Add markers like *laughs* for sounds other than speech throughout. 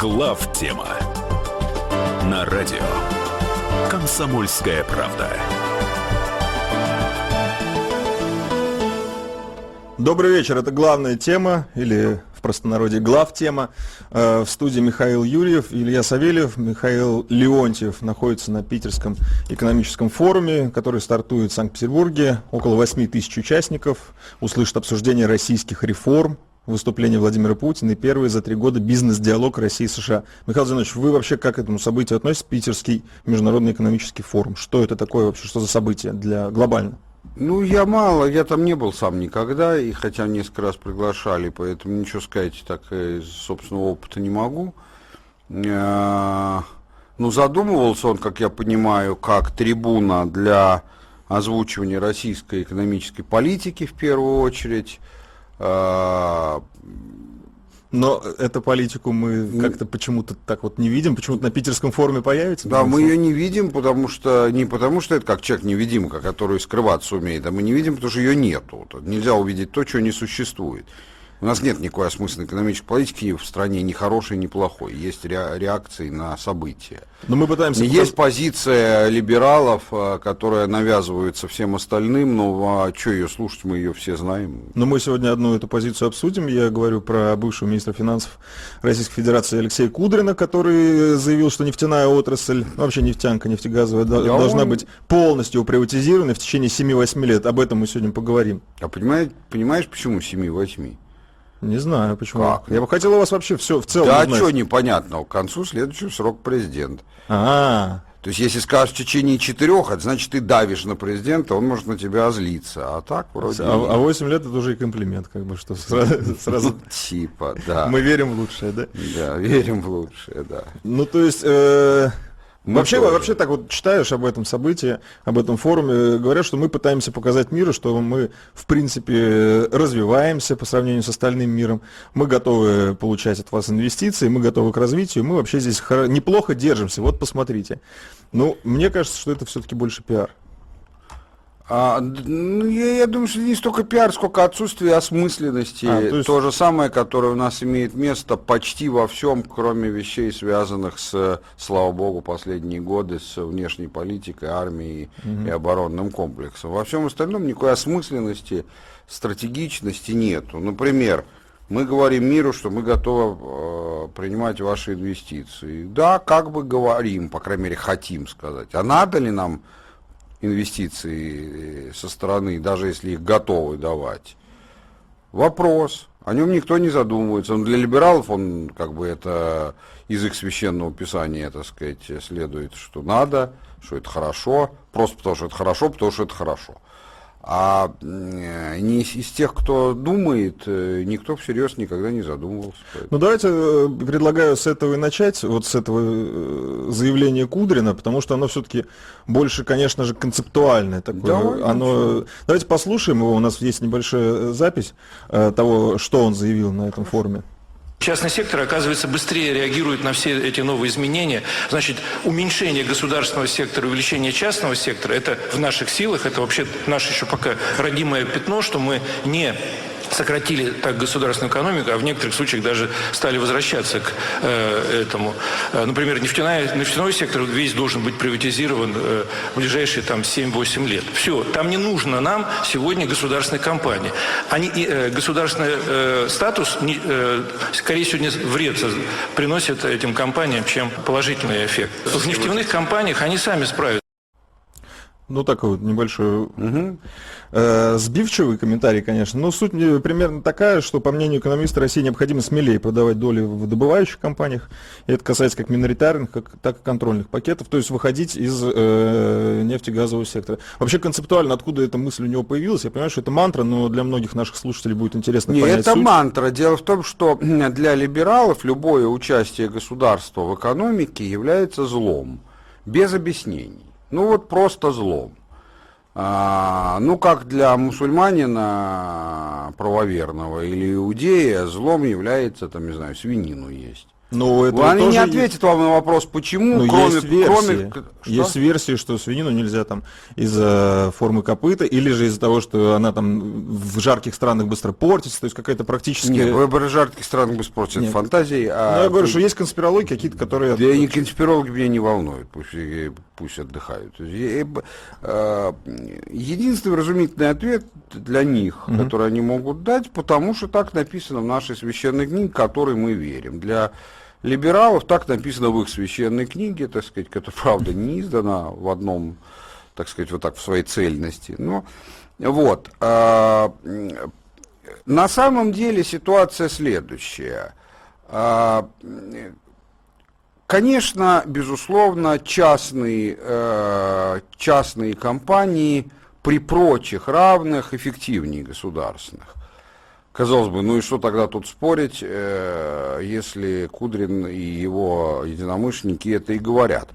Глав тема на радио Комсомольская правда. Добрый вечер. Это главная тема или простонародье глав тема. Э, в студии Михаил Юрьев, Илья Савельев, Михаил Леонтьев находится на Питерском экономическом форуме, который стартует в Санкт-Петербурге. Около 8 тысяч участников услышат обсуждение российских реформ, выступление Владимира Путина и первый за три года бизнес-диалог России и США. Михаил Зинович, вы вообще как к этому событию относитесь? Питерский международный экономический форум. Что это такое вообще? Что за событие для глобально? Ну, я мало, я там не был сам никогда, и хотя несколько раз приглашали, поэтому ничего сказать так из собственного опыта не могу. Э, ну, задумывался он, как я понимаю, как трибуна для озвучивания российской экономической политики в первую очередь. Но эту политику мы как-то почему-то так вот не видим, почему-то на питерском форуме появится. Да, мы ее не видим, потому что не потому что это как человек-невидимка, который скрываться умеет, а мы не видим, потому что ее нету. Нельзя увидеть то, чего не существует. У нас нет никакой осмысленной экономической политики в стране ни хорошей, ни плохой. Есть реакции на события. Но мы пытаемся... Есть позиция либералов, э, которая навязывается всем остальным, но а что ее слушать, мы ее все знаем. Но мы сегодня одну эту позицию обсудим. Я говорю про бывшего министра финансов Российской Федерации Алексея Кудрина, который заявил, что нефтяная отрасль, вообще нефтянка, нефтегазовая, Я должна он... быть полностью приватизирована в течение 7-8 лет. Об этом мы сегодня поговорим. А понимаешь, понимаешь почему 7-8? Не знаю, почему. Как? Я бы хотел у вас вообще все в целом Да, что непонятно. К концу следующего срок президент. А, То есть, если скажешь в течение четырех, это значит, ты давишь на президента, он может на тебя озлиться. А так вроде... А, а 8 лет это уже и комплимент, как бы, что сразу... сразу... Типа, да. Мы верим в лучшее, да? Да, верим в лучшее, да. Ну, то есть... Э мы вообще, тоже. вообще так вот читаешь об этом событии, об этом форуме, говорят, что мы пытаемся показать миру, что мы, в принципе, развиваемся по сравнению с остальным миром, мы готовы получать от вас инвестиции, мы готовы к развитию, мы вообще здесь неплохо держимся, вот посмотрите. Ну, мне кажется, что это все-таки больше пиар. А, ну, я, я думаю, что не столько пиар, сколько отсутствие осмысленности. А, то, есть... то же самое, которое у нас имеет место почти во всем, кроме вещей, связанных с, слава богу, последние годы с внешней политикой, армией угу. и оборонным комплексом. Во всем остальном никакой осмысленности, стратегичности нету. Например, мы говорим миру, что мы готовы э, принимать ваши инвестиции. Да, как бы говорим, по крайней мере, хотим сказать. А надо ли нам инвестиции э, со стороны, даже если их готовы давать. Вопрос. О нем никто не задумывается. Он для либералов, он как бы это из их священного писания, так сказать, следует, что надо, что это хорошо, просто потому что это хорошо, потому что это хорошо. А не из, из тех, кто думает, э, никто всерьез никогда не задумывался. Ну давайте э, предлагаю с этого и начать, вот с этого э, заявления Кудрина, потому что оно все-таки больше, конечно же, концептуальное такое. Давай, оно... Давайте послушаем его, у нас есть небольшая запись того, что он заявил на этом форуме. Частный сектор, оказывается, быстрее реагирует на все эти новые изменения. Значит, уменьшение государственного сектора, увеличение частного сектора – это в наших силах, это вообще наше еще пока родимое пятно, что мы не сократили так государственную экономику, а в некоторых случаях даже стали возвращаться к э, этому. Э, например, нефтяная, нефтяной сектор весь должен быть приватизирован э, в ближайшие там 7-8 лет. Все, там не нужно нам сегодня государственной компании. Они, э, государственный э, статус, не, э, скорее сегодня вред приносит этим компаниям, чем положительный эффект. В нефтяных компаниях они сами справятся. Ну, такой вот небольшой угу. э, сбивчивый комментарий, конечно. Но суть примерно такая, что, по мнению экономиста, России необходимо смелее продавать доли в добывающих компаниях. И это касается как миноритарных, как, так и контрольных пакетов. То есть выходить из э, нефтегазового сектора. Вообще концептуально, откуда эта мысль у него появилась, я понимаю, что это мантра, но для многих наших слушателей будет интересно Нет, понять это суть. мантра. Дело в том, что для либералов любое участие государства в экономике является злом. Без объяснений. Ну вот просто злом. А, ну, как для мусульманина правоверного или иудея, злом является, там, не знаю, свинину есть. Ну, это Они не ответят вам на вопрос, почему, ну, кроме, есть версии. кроме... Что? Есть версии, что свинину нельзя там из-за формы копыта, или же из-за того, что она там в жарких странах быстро портится, то есть какая-то практически... Нет, выборы жарких странах быстро портятся, это фантазии. А... Ну, я говорю, что есть конспирологи какие-то, которые... Да, не конспирологи меня не волнуют, пусть, пусть отдыхают. А, единственный разумительный ответ для них, угу. который они могут дать, потому что так написано в нашей священной книге, которой мы верим. Для либералов, так написано в их священной книге, так сказать, которая, *laughs* правда, не издана в одном, так сказать, вот так в своей цельности. Но вот. А, на самом деле ситуация следующая. А, конечно, безусловно, частные, э, частные компании при прочих равных эффективнее государственных. Казалось бы, ну и что тогда тут спорить, э, если Кудрин и его единомышленники это и говорят.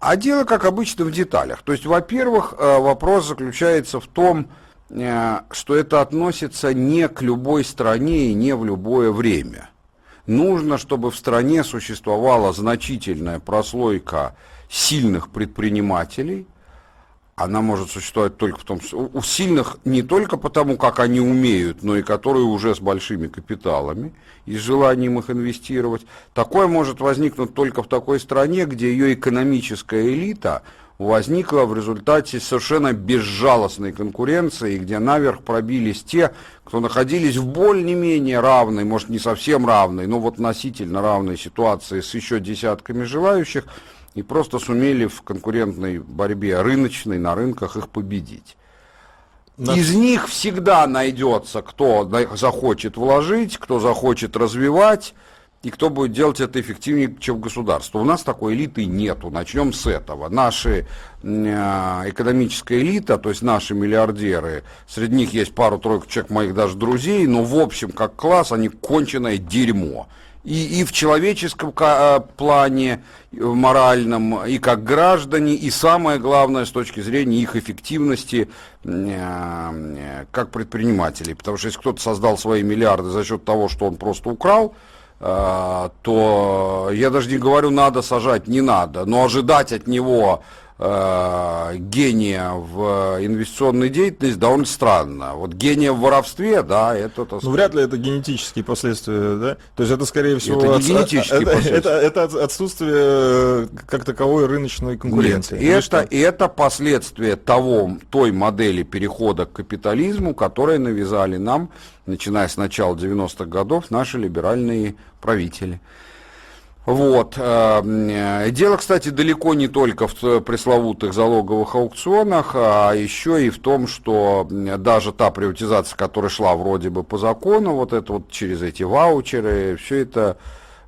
А дело, как обычно, в деталях. То есть, во-первых, э, вопрос заключается в том, э, что это относится не к любой стране и не в любое время. Нужно, чтобы в стране существовала значительная прослойка сильных предпринимателей – она может существовать только в том, у сильных не только потому, как они умеют, но и которые уже с большими капиталами и желанием их инвестировать. Такое может возникнуть только в такой стране, где ее экономическая элита возникла в результате совершенно безжалостной конкуренции, где наверх пробились те, кто находились в более-менее равной, может не совсем равной, но вот относительно равной ситуации с еще десятками желающих, и просто сумели в конкурентной борьбе рыночной на рынках их победить. Да. Из них всегда найдется, кто захочет вложить, кто захочет развивать, и кто будет делать это эффективнее, чем государство. У нас такой элиты нету. Начнем с этого. Наши э, экономическая элита, то есть наши миллиардеры, среди них есть пару-тройку человек моих даже друзей, но в общем, как класс, они конченое дерьмо и, и в человеческом э, плане, в моральном, и как граждане, и самое главное с точки зрения их эффективности э, как предпринимателей. Потому что если кто-то создал свои миллиарды за счет того, что он просто украл, э, то я даже не говорю, надо сажать, не надо, но ожидать от него э, гения в инвестиционной деятельности довольно странно. Вот гения в воровстве, да, это... Так ну, вряд ли это генетические последствия, да? То есть это, скорее всего... Это не генетические это, последствия. Это, это отсутствие э, как таковой рыночной конкуренции. Нет, это, это последствия того, той модели перехода к капитализму, которые навязали нам, начиная с начала 90-х годов, наши либеральные правители. Вот. Э, э, дело, кстати, далеко не только в пресловутых залоговых аукционах, а еще и в том, что даже та приватизация, которая шла вроде бы по закону, вот это вот через эти ваучеры, все это,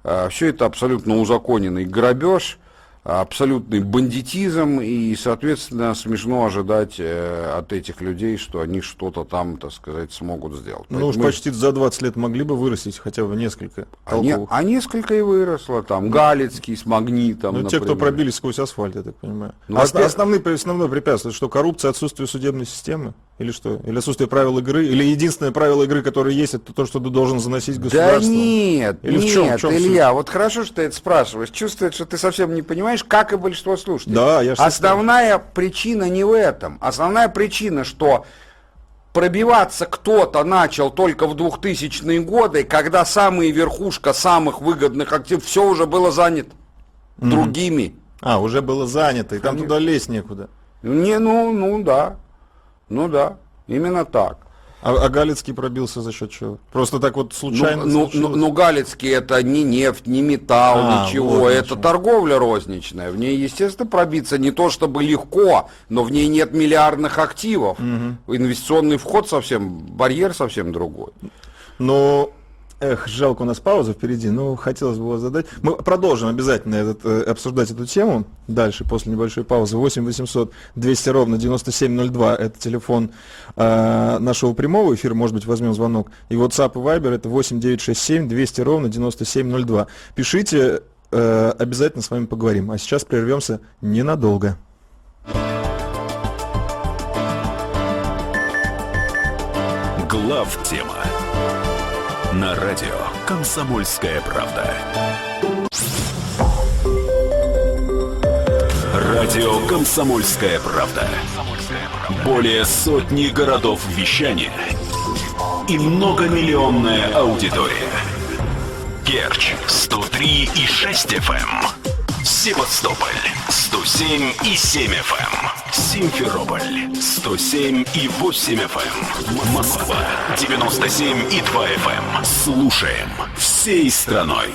э, все это абсолютно узаконенный грабеж, абсолютный бандитизм, и, соответственно, смешно ожидать э, от этих людей, что они что-то там, так сказать, смогут сделать. Ну уж почти за 20 лет могли бы вырастить хотя бы несколько а, не, а несколько и выросло, там, Галицкий с Магнитом, Ну, те, кто пробились сквозь асфальт, я так понимаю. Ну, Ос- основные, основное препятствие, что коррупция, отсутствие судебной системы? Или что? Или отсутствие правил игры? Или единственное правило игры, которое есть, это то, что ты должен заносить государство? Да нет, Или нет, в чем, в чем Илья, суть? вот хорошо, что ты это спрашиваешь. Чувствует, что ты совсем не понимаешь, как и большинство слушателей. Да, я Основная причина не в этом. Основная причина, что пробиваться кто-то начал только в 2000-е годы, когда самая верхушка самых выгодных активов, все уже было занято mm-hmm. другими. А, уже было занято, и там туда лезть некуда. Не, ну, ну да. Ну да, именно так. А, а Галицкий пробился за счет чего? Просто так вот случайно? Ну, ну, ну, ну Галицкий это не нефть, не металл, а, ничего. Вот это ничего. торговля розничная. В ней, естественно, пробиться не то чтобы легко, но в ней нет миллиардных активов. Угу. Инвестиционный вход совсем, барьер совсем другой. Но Эх, жалко, у нас пауза впереди, но хотелось бы вас задать. Мы продолжим обязательно этот, э, обсуждать эту тему дальше, после небольшой паузы. 8 800 200 ровно 9702, это телефон э, нашего прямого эфира, может быть, возьмем звонок. И WhatsApp и Viber это 8 967 200 ровно 9702. Пишите, э, обязательно с вами поговорим. А сейчас прервемся ненадолго. Глав тема На радио «Комсомольская правда». Радио «Комсомольская правда». Более сотни городов вещания и многомиллионная аудитория. Керчь 103 и 6 FM. Севастополь 107 и 7 FM. Симферополь 107 и 8 FM. Москва 97 и 2 FM. Слушаем всей страной.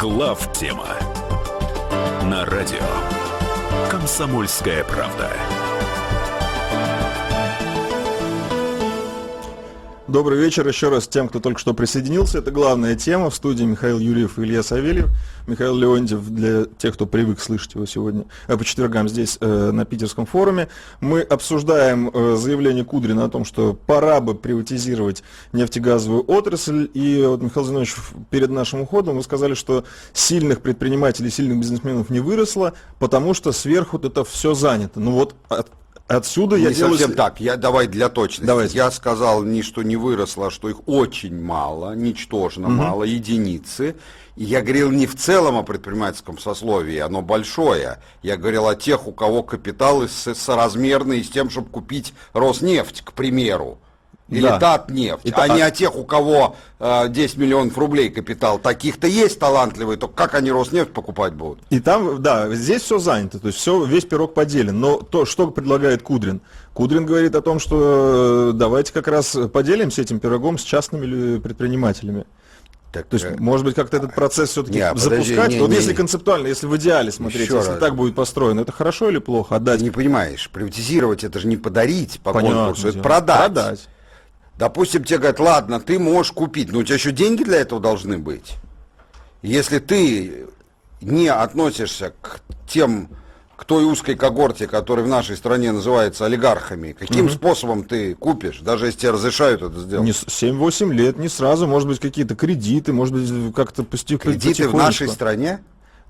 Глав тема на радио Комсомольская правда. Добрый вечер еще раз тем, кто только что присоединился. Это главная тема в студии Михаил Юрьев и Илья Савельев. Михаил Леонтьев для тех, кто привык слышать его сегодня э, по четвергам здесь э, на Питерском форуме. Мы обсуждаем э, заявление Кудрина о том, что пора бы приватизировать нефтегазовую отрасль. И вот, Михаил Зинович, перед нашим уходом вы сказали, что сильных предпринимателей, сильных бизнесменов не выросло, потому что сверху это все занято. Ну вот Отсюда не я делаю... совсем так. Я, давай для точности. Давайте. Я сказал не, что не выросло, а что их очень мало, ничтожно угу. мало, единицы. И я говорил не в целом о предпринимательском сословии, оно большое. Я говорил о тех, у кого капиталы соразмерные с тем, чтобы купить Роснефть, к примеру. Или да. Татнефть, И а та... не о тех, у кого э, 10 миллионов рублей капитал. Таких-то есть талантливые, только как они Роснефть покупать будут? И там, да, здесь все занято, то есть все, весь пирог поделен. Но то, что предлагает Кудрин? Кудрин говорит о том, что э, давайте как раз поделимся этим пирогом с частными предпринимателями. Так, то есть, э, может быть, как-то этот процесс все-таки не, запускать? Подожди, не, вот не, если концептуально, если в идеале смотреть, если раз. так будет построено, это хорошо или плохо? Отдать? Ты не понимаешь, приватизировать это же не подарить по Понятно, конкурсу, это продать. продать. Допустим, тебе говорят, ладно, ты можешь купить, но у тебя еще деньги для этого должны быть. Если ты не относишься к тем, к той узкой когорте, которая в нашей стране называется олигархами, каким угу. способом ты купишь, даже если тебе разрешают это сделать? 7-8 лет, не сразу, может быть, какие-то кредиты, может быть, как-то постепенно. Кредиты в нашей стране?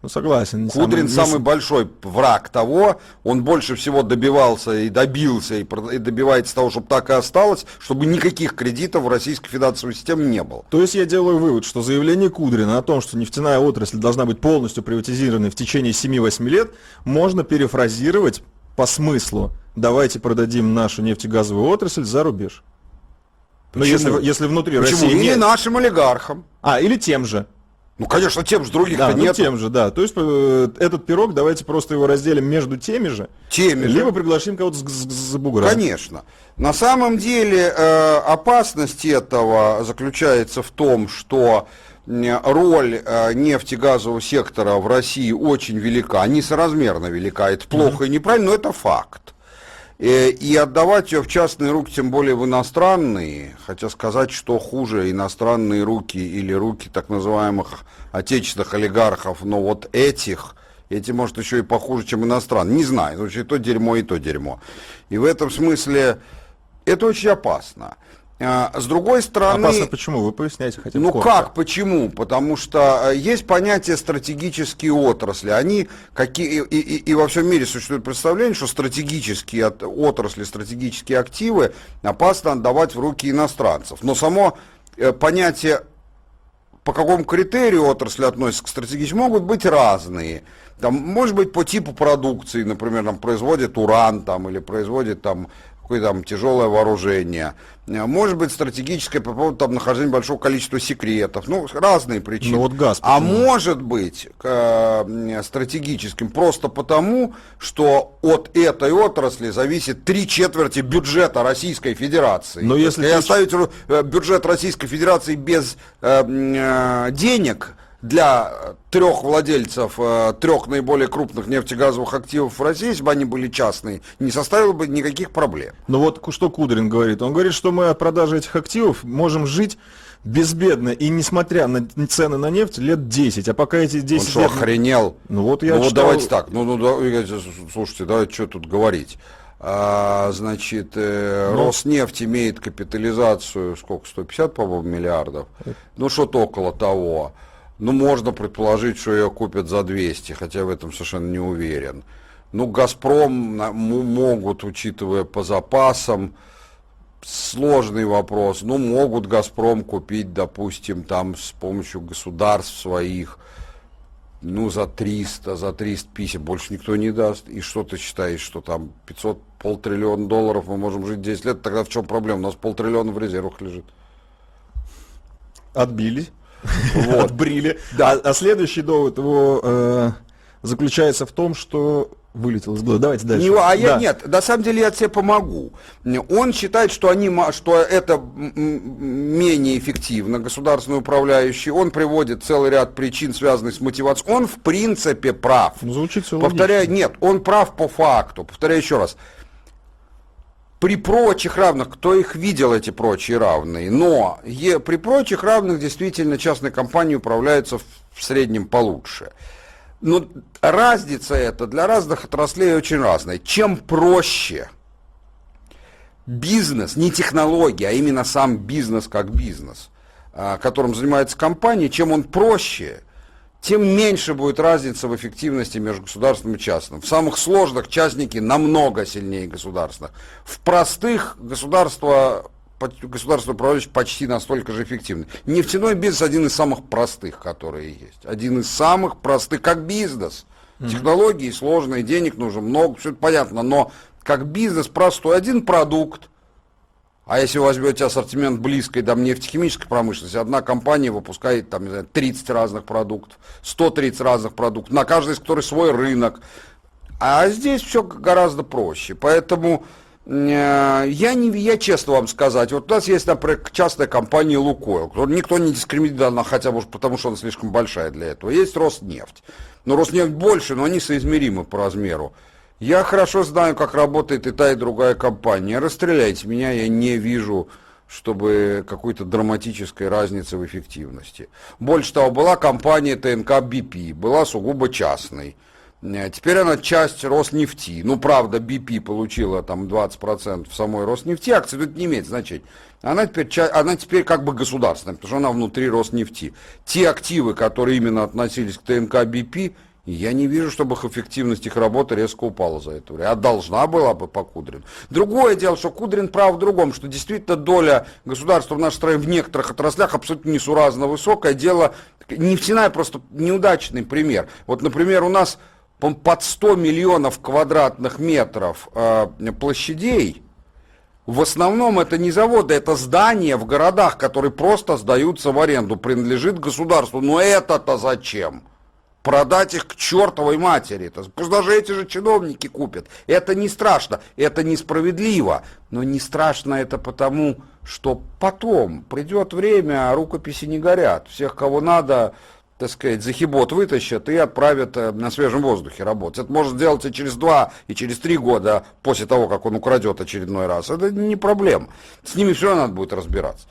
Ну, согласен. Кудрин самый, самый большой враг того, он больше всего добивался и добился, и, и добивается того, чтобы так и осталось, чтобы никаких кредитов в Российской финансовой системе не было. То есть я делаю вывод, что заявление Кудрина о том, что нефтяная отрасль должна быть полностью приватизирована в течение 7-8 лет, можно перефразировать по смыслу. Давайте продадим нашу нефтегазовую отрасль за рубеж. Но если, если внутри Почему? России... Нет... нашим олигархам. А, или тем же. Ну, конечно, тем же других да, ну, тем же, да. То есть э, этот пирог, давайте просто его разделим между теми же. Теми либо же. пригласим кого-то за бугра. Конечно. На самом деле э, опасность этого заключается в том, что роль э, нефтегазового сектора в России очень велика, несоразмерно велика. Это плохо mm-hmm. и неправильно, но это факт. Э, и отдавать ее в частные руки, тем более в иностранные, хотя сказать, что хуже иностранные руки или руки так называемых отечественных олигархов, но вот этих, эти, может, еще и похуже, чем иностранные, не знаю, но и то дерьмо, и то дерьмо. И в этом смысле это очень опасно. А, с другой стороны... Опасно почему? Вы поясняете хотя бы Ну коротко. как, почему? Потому что э, есть понятие стратегические отрасли. Они какие... И, и, и во всем мире существует представление, что стратегические отрасли, стратегические активы опасно отдавать в руки иностранцев. Но само э, понятие по какому критерию отрасли относятся к стратегическим, могут быть разные. Там, может быть, по типу продукции, например, там производит уран там, или производит там какое-то там тяжелое вооружение, э, может быть стратегическое по поводу там нахождения большого количества секретов, ну, разные причины. Ну, вот газ, а может быть э, стратегическим просто потому, что от этой отрасли зависит три четверти бюджета Российской Федерации. Но если, если оставить э, бюджет Российской Федерации без э, э, денег, для трех владельцев э, трех наиболее крупных нефтегазовых активов в России, если бы они были частные, не составило бы никаких проблем. Но вот что Кудрин говорит? Он говорит, что мы от продажи этих активов можем жить безбедно и несмотря на цены на нефть лет 10, а пока эти 10 Он что, лет... охренел? Ну вот я Ну читал... вот давайте так, ну, ну слушайте, давайте что тут говорить. А, значит, э, ну, Роснефть имеет капитализацию, сколько, 150, по-моему, миллиардов? Ну, что-то около того. Ну, можно предположить, что ее купят за 200, хотя в этом совершенно не уверен. Ну, «Газпром» могут, учитывая по запасам, сложный вопрос. Ну, могут «Газпром» купить, допустим, там с помощью государств своих, ну, за 300, за 350, больше никто не даст. И что ты считаешь, что там 500, полтриллиона долларов, мы можем жить 10 лет, тогда в чем проблема? У нас полтриллиона в резервах лежит. Отбили. Вот. *laughs* Отбрили. Да. А, а следующий довод его э, заключается в том, что вылетел из головы. Давайте дальше. Не, а я нет, на самом деле я тебе помогу. Он считает, что, они, что это менее эффективно, государственный управляющий. Он приводит целый ряд причин, связанных с мотивацией. Он в принципе прав. Ну, звучит все Повторяю, логично. нет, он прав по факту. Повторяю еще раз. При прочих равных, кто их видел, эти прочие равные, но е, при прочих равных действительно частные компании управляются в, в среднем получше. Но разница это для разных отраслей очень разная. Чем проще бизнес, не технология, а именно сам бизнес как бизнес, а, которым занимается компания, чем он проще, тем меньше будет разница в эффективности между государственным и частным. В самых сложных частники намного сильнее государственных. В простых государство государство управляющее почти настолько же эффективны. Нефтяной бизнес один из самых простых, которые есть. Один из самых простых, как бизнес. Mm-hmm. Технологии сложные, денег нужно много, все это понятно, но как бизнес простой, один продукт. А если вы возьмете ассортимент близкой там, нефтехимической промышленности, одна компания выпускает там, не знаю, 30 разных продуктов, 130 разных продуктов, на каждый из которых свой рынок. А здесь все гораздо проще. Поэтому Э, я, не, я честно вам сказать, вот у нас есть, например, частная компания «Лукойл», никто не дискриминирует, хотя бы потому, что она слишком большая для этого. Есть «Роснефть». Но «Роснефть» больше, но они соизмеримы по размеру. Я хорошо знаю, как работает и та, и другая компания. Расстреляйте меня, я не вижу, чтобы какой-то драматической разницы в эффективности. Больше того, была компания ТНК «БП», была сугубо частной. Э, теперь она часть Роснефти. Ну, правда, BP получила там 20% в самой Роснефти, акции это не имеет значения. Она теперь, она теперь как бы государственная, потому что она внутри Роснефти. Те активы, которые именно относились к ТНК BP, я не вижу, чтобы их эффективность их работы резко упала за это время. А должна была бы по Кудрин. Другое дело, что Кудрин прав в другом, что действительно доля государства в нашей стране в некоторых отраслях абсолютно несуразно высокое. Дело, нефтяная просто неудачный пример. Вот, например, у нас под 100 миллионов квадратных метров э, площадей, в основном это не заводы, это здания в городах, которые просто сдаются в аренду, принадлежит государству. Но это-то зачем? Продать их к чертовой матери. Пусть даже эти же чиновники купят. Это не страшно, это несправедливо. Но не страшно это потому, что потом придет время, а рукописи не горят. Всех, кого надо, так сказать, захибот вытащат и отправят э, на свежем воздухе работать. Это может сделать и через два, и через три года после того, как он украдет очередной раз. Это не проблема. С ними все равно надо будет разбираться.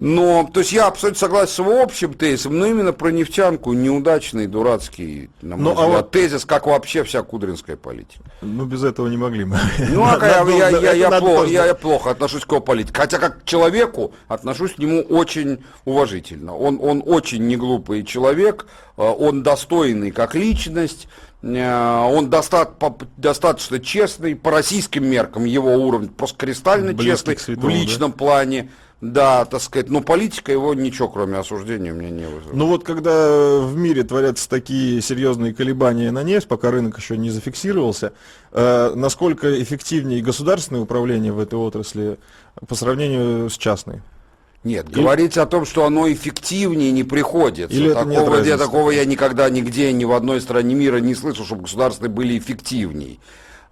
Но, то есть я абсолютно согласен с его общим тезисом, но именно про нефтянку неудачный, дурацкий, на мой ну, а взгляд, а вот... тезис, как вообще вся кудринская политика. Ну, без этого не могли мы. Ну, а *laughs* я, я, я, я, плохо, я, я плохо отношусь к его политике. Хотя как к человеку отношусь к нему очень уважительно. Он, он очень неглупый человек, э, он достойный как личность, э, он достаточно, достаточно честный, по российским меркам его уровень просто кристально Близкий честный святому, в личном да? плане. Да, так сказать, но политика его ничего, кроме осуждения, у меня не вызывает. Ну вот когда в мире творятся такие серьезные колебания на нефть, пока рынок еще не зафиксировался, э, насколько эффективнее государственное управление в этой отрасли по сравнению с частной? Нет, Или... говорить о том, что оно эффективнее не приходится. Или такого, я, такого я никогда нигде, ни в одной стране мира не слышал, чтобы государственные были эффективнее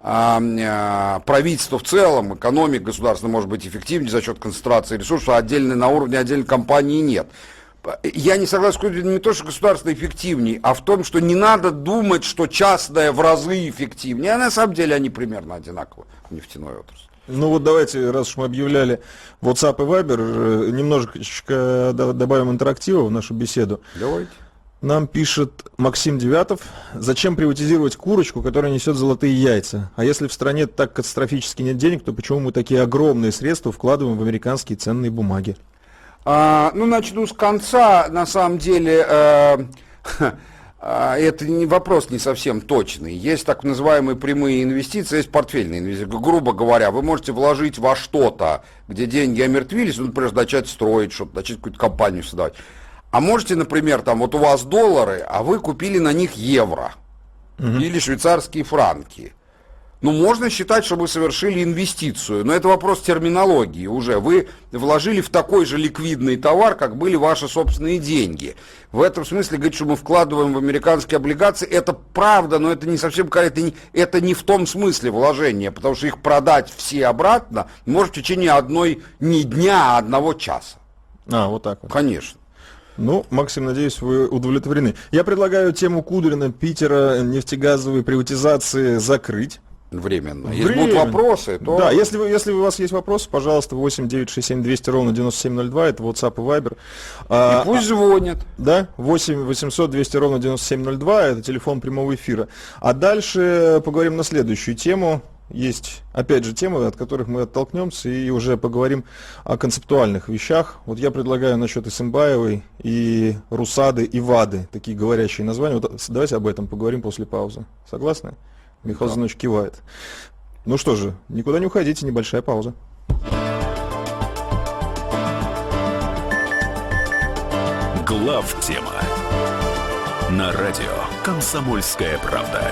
правительство в целом, экономика государственная может быть эффективнее за счет концентрации ресурсов, а отдельно на уровне отдельной компании нет. Я не согласен с не то, что государство эффективнее, а в том, что не надо думать, что частное в разы эффективнее. А на самом деле они примерно одинаковы в нефтяной отрасли. Ну вот давайте, раз уж мы объявляли WhatsApp и Viber, э, немножечко добавим интерактива в нашу беседу. Давайте. Нам пишет Максим Девятов. Зачем приватизировать курочку, которая несет золотые яйца? А если в стране так катастрофически нет денег, то почему мы такие огромные средства вкладываем в американские ценные бумаги? А, ну, начну с конца. На самом деле, э, *laughs* а, это не вопрос не совсем точный. Есть так называемые прямые инвестиции, есть портфельные инвестиции. Грубо говоря, вы можете вложить во что-то, где деньги омертвились, ну, например, начать строить что-то, начать какую-то компанию создавать. А можете, например, там вот у вас доллары, а вы купили на них евро угу. или швейцарские франки. Ну, можно считать, что вы совершили инвестицию, но это вопрос терминологии уже. Вы вложили в такой же ликвидный товар, как были ваши собственные деньги. В этом смысле говорить, что мы вкладываем в американские облигации, это правда, но это не совсем корректно. Это не, это не в том смысле вложения, потому что их продать все обратно может в течение одной, не дня, а одного часа. А, вот так вот. Конечно. Ну, Максим, надеюсь, вы удовлетворены. Я предлагаю тему Кудрина, Питера, нефтегазовой приватизации закрыть. Временно. Если будут вопросы, то... Да, если, вы, если у вас есть вопросы, пожалуйста, 8 967 200 ровно 9702, это WhatsApp и Viber. И а, пусть звонят. Да, 8 800 200 ровно 9702, это телефон прямого эфира. А дальше поговорим на следующую тему. Есть, опять же, темы, от которых мы оттолкнемся и уже поговорим о концептуальных вещах. Вот я предлагаю насчет Исымбаевой и Русады и Вады, такие говорящие названия. Вот давайте об этом поговорим после паузы. Согласны? Михаил да. Зинович кивает. Ну что же, никуда не уходите, небольшая пауза. Глав тема на радио Комсомольская правда.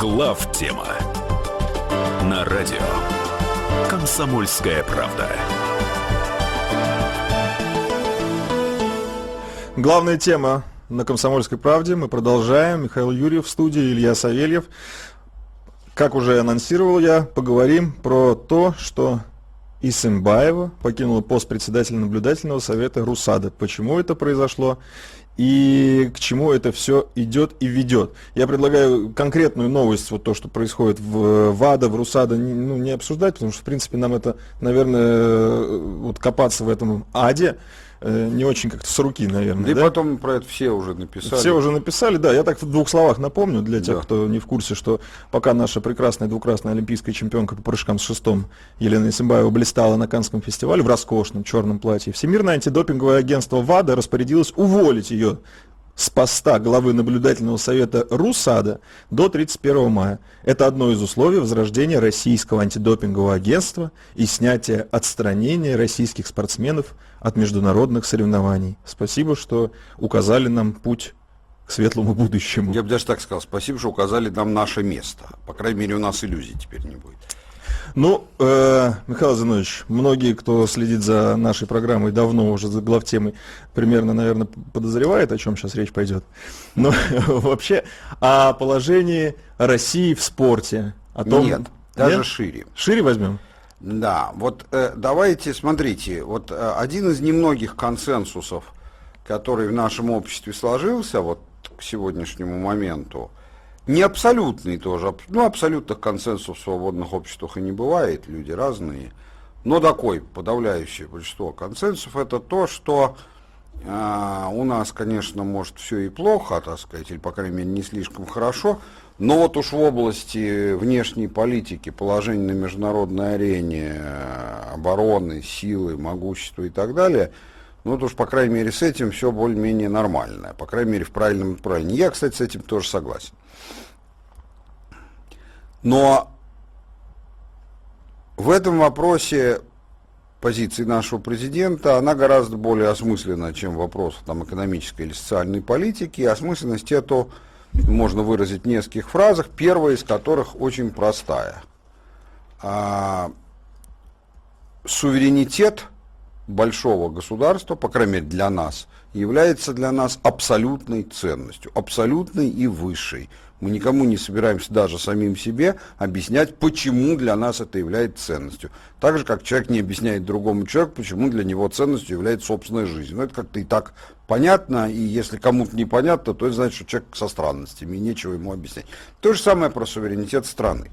Глав тема на радио Комсомольская правда. Главная тема на «Комсомольской правде». Мы продолжаем. Михаил Юрьев в студии, Илья Савельев. Как уже анонсировал я, поговорим про то, что Исымбаева покинула пост председателя наблюдательного совета РУСАДА. Почему это произошло и к чему это все идет и ведет. Я предлагаю конкретную новость, вот то, что происходит в ВАДА, в РУСАДА, ну, не обсуждать, потому что, в принципе, нам это, наверное, вот копаться в этом аде, Э, не очень как-то с руки, наверное. Да, да и потом про это все уже написали. Все уже написали, да. Я так в двух словах напомню для тех, да. кто не в курсе, что пока наша прекрасная двукратная олимпийская чемпионка по прыжкам с шестом Елена Исимбаева блистала на Канском фестивале в роскошном черном платье, Всемирное антидопинговое агентство ВАДА распорядилось уволить ее с поста главы наблюдательного совета РУСАДА до 31 мая. Это одно из условий возрождения российского антидопингового агентства и снятия отстранения российских спортсменов от международных соревнований. Спасибо, что указали нам путь к светлому будущему. Я бы даже так сказал, спасибо, что указали нам наше место. По крайней мере, у нас иллюзий теперь не будет. Ну, э, Михаил Зинович, многие, кто следит за нашей программой давно уже за главтемой, примерно, наверное, подозревает, о чем сейчас речь пойдет. Но *laughs* вообще о положении России в спорте. О том... Нет, даже Нет? шире. Шире возьмем? Да, вот э, давайте, смотрите, вот э, один из немногих консенсусов, который в нашем обществе сложился вот к сегодняшнему моменту, не абсолютный тоже, ну, абсолютных консенсусов в свободных обществах и не бывает, люди разные, но такой подавляющее большинство консенсусов это то, что э, у нас, конечно, может все и плохо, так сказать, или, по крайней мере, не слишком хорошо, но вот уж в области внешней политики, положения на международной арене, обороны, силы, могущества и так далее, ну, вот уж, по крайней мере, с этим все более-менее нормально, по крайней мере, в правильном направлении. Я, кстати, с этим тоже согласен. Но в этом вопросе позиции нашего президента, она гораздо более осмысленна, чем вопрос там, экономической или социальной политики. Осмысленность эту можно выразить в нескольких фразах, первая из которых очень простая. А, суверенитет большого государства, по крайней мере для нас, является для нас абсолютной ценностью, абсолютной и высшей. Мы никому не собираемся, даже самим себе, объяснять, почему для нас это является ценностью. Так же, как человек не объясняет другому человеку, почему для него ценностью является собственная жизнь. Ну, это как-то и так понятно, и если кому-то непонятно, то это значит, что человек со странностями, и нечего ему объяснять. То же самое про суверенитет страны.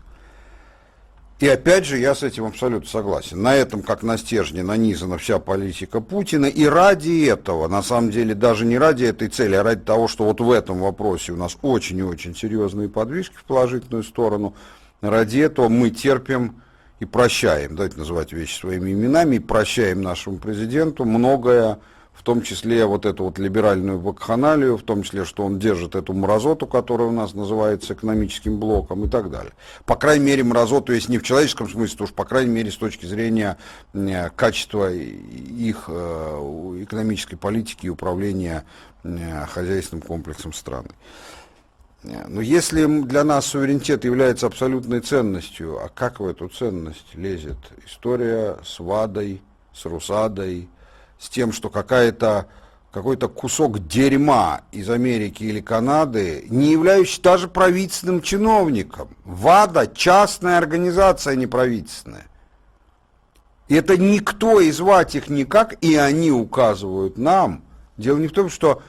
И опять же, я с этим абсолютно согласен. На этом, как на стержне, нанизана вся политика Путина. И ради этого, на самом деле, даже не ради этой цели, а ради того, что вот в этом вопросе у нас очень и очень серьезные подвижки в положительную сторону, ради этого мы терпим и прощаем, давайте называть вещи своими именами, и прощаем нашему президенту многое, том числе вот эту вот либеральную вакханалию, в том числе, что он держит эту мразоту, которая у нас называется экономическим блоком и так далее. По крайней мере, мразоту, если не в человеческом смысле, то уж по крайней мере с точки зрения э, качества их э, экономической политики и управления э, хозяйственным комплексом страны. Но если для нас суверенитет является абсолютной ценностью, а как в эту ценность лезет история с ВАДой, с Русадой, с тем, что какая-то какой-то кусок дерьма из Америки или Канады, не являющийся даже правительственным чиновником. ВАДА – частная организация, а не правительственная. И это никто и звать их никак, и они указывают нам. Дело не в том, что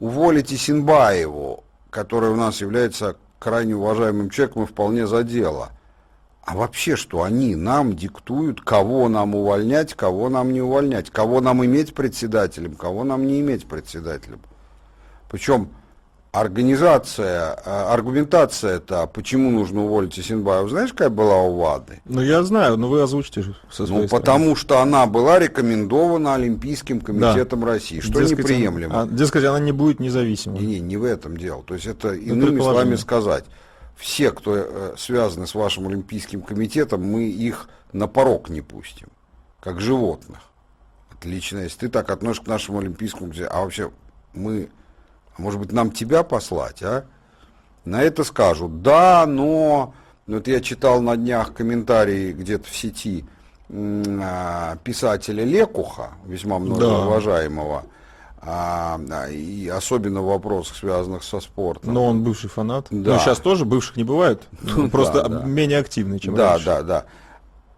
уволите Синбаеву, который у нас является крайне уважаемым человеком и вполне за дело – а вообще, что они нам диктуют, кого нам увольнять, кого нам не увольнять, кого нам иметь председателем, кого нам не иметь председателем. Причем организация, а, аргументация это, почему нужно уволить Исенбаев, знаешь, какая была у ВАДы? Ну, я знаю, но вы озвучите со своей Ну, стороны. потому что она была рекомендована Олимпийским комитетом да. России, что дескать, неприемлемо. А, дескать, она не будет независимой. Не, не, не в этом дело. То есть это, ну, иными словами сказать, все, кто э, связаны с вашим Олимпийским комитетом, мы их на порог не пустим, как животных. Отлично, если ты так относишься к нашему Олимпийскому комитету, а вообще мы, а может быть, нам тебя послать, а? На это скажут, да, но, ну, вот я читал на днях комментарии где-то в сети а, писателя Лекуха, весьма многоуважаемого, да а, и особенно в вопросах, связанных со спортом. Но он бывший фанат. Да. Ну, сейчас тоже бывших не бывает. Ну, просто да, да. менее активный, чем да, раньше. Да, да, да.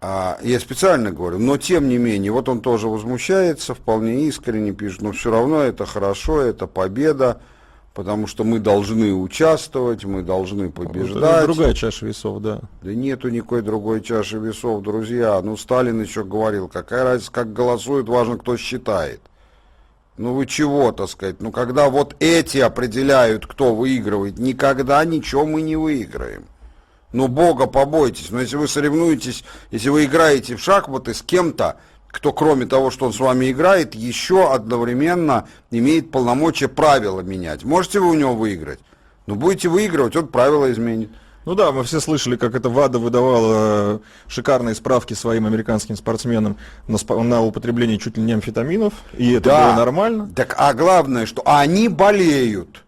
А, я специально говорю, но тем не менее, вот он тоже возмущается, вполне искренне пишет, но все равно это хорошо, это победа, потому что мы должны участвовать, мы должны побеждать. Вот это другая чаша весов, да. Да нету никакой другой чаши весов, друзья. Ну, Сталин еще говорил, какая разница, как голосует, важно, кто считает. Ну вы чего, так сказать? Ну когда вот эти определяют, кто выигрывает, никогда ничего мы не выиграем. Ну Бога побойтесь. Но если вы соревнуетесь, если вы играете в шахматы с кем-то, кто кроме того, что он с вами играет, еще одновременно имеет полномочия правила менять. Можете вы у него выиграть? Ну будете выигрывать, он правила изменит. Ну да, мы все слышали, как это ВАДА выдавала э, шикарные справки своим американским спортсменам на, на употребление чуть ли не амфетаминов, и это да. было нормально. Так, а главное, что они болеют.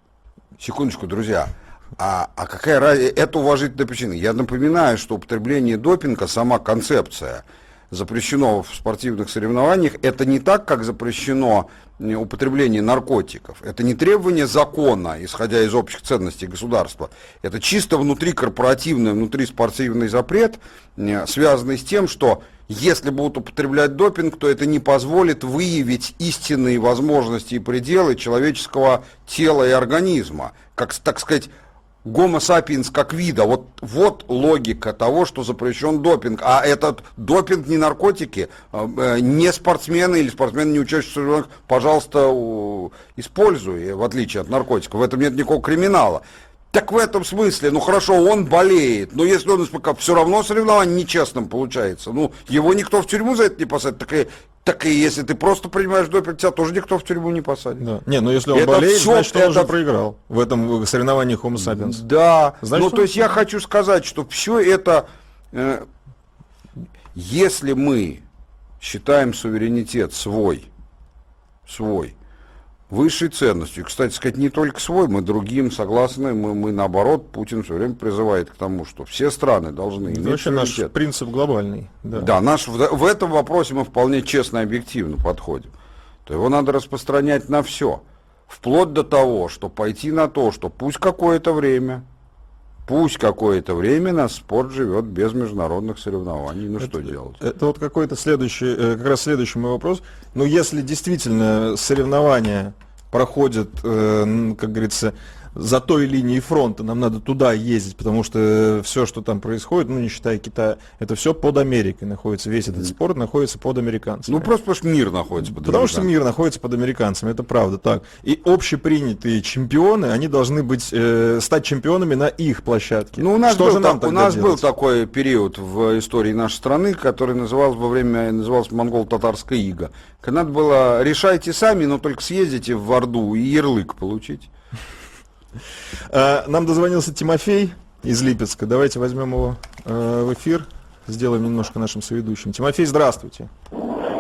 Секундочку, друзья. А, а какая разница? Это уважительная причина. Я напоминаю, что употребление допинга, сама концепция – запрещено в спортивных соревнованиях, это не так, как запрещено употребление наркотиков. Это не требование закона, исходя из общих ценностей государства. Это чисто внутрикорпоративный, внутриспортивный запрет, связанный с тем, что если будут употреблять допинг, то это не позволит выявить истинные возможности и пределы человеческого тела и организма. Как, так сказать, гомо сапиенс как вида. Вот, вот логика того, что запрещен допинг. А этот допинг не наркотики, а, э, не спортсмены или спортсмены, не учащиеся пожалуйста, используй, в отличие от наркотиков. В этом нет никакого криминала. Так в этом смысле, ну хорошо, он болеет, но если он все равно соревнование нечестным получается. Ну, его никто в тюрьму за это не посадит. Так и так и если ты просто принимаешь допинг, тебя тоже никто в тюрьму не посадит. Да. Не, но если он это болеет, все, значит, он это... уже проиграл в этом соревновании Homo sapiens. Да, значит, ну то есть я хочу сказать, что все это, э, если мы считаем суверенитет свой, свой, высшей ценностью. И, кстати сказать, не только свой, мы другим согласны, мы, мы наоборот, Путин все время призывает к тому, что все страны должны иметь Вообще наш принцип глобальный. Да, да наш, в, в этом вопросе мы вполне честно и объективно подходим. То его надо распространять на все. Вплоть до того, что пойти на то, что пусть какое-то время Пусть какое-то время наш спорт живет без международных соревнований. Ну это, что делать? Это вот какой-то следующий, э, как раз следующий мой вопрос. Но ну, если действительно соревнования проходят, э, как говорится, за той линией фронта, нам надо туда ездить, потому что все, что там происходит, ну не считая Китая, это все под Америкой находится, весь этот спорт находится под американцами. Ну просто потому что мир находится под Потому что мир находится под американцами, это правда так. И общепринятые чемпионы, они должны быть, э, стать чемпионами на их площадке. Ну у нас, что был, же нам так, у нас был такой период в истории нашей страны, который назывался во время, назывался монголо-татарская ига. Когда надо было решайте сами, но только съездите в Орду и ярлык получить. Э, нам дозвонился Тимофей из Липецка. Давайте возьмем его э, в эфир, сделаем немножко нашим соведущим. Тимофей, здравствуйте.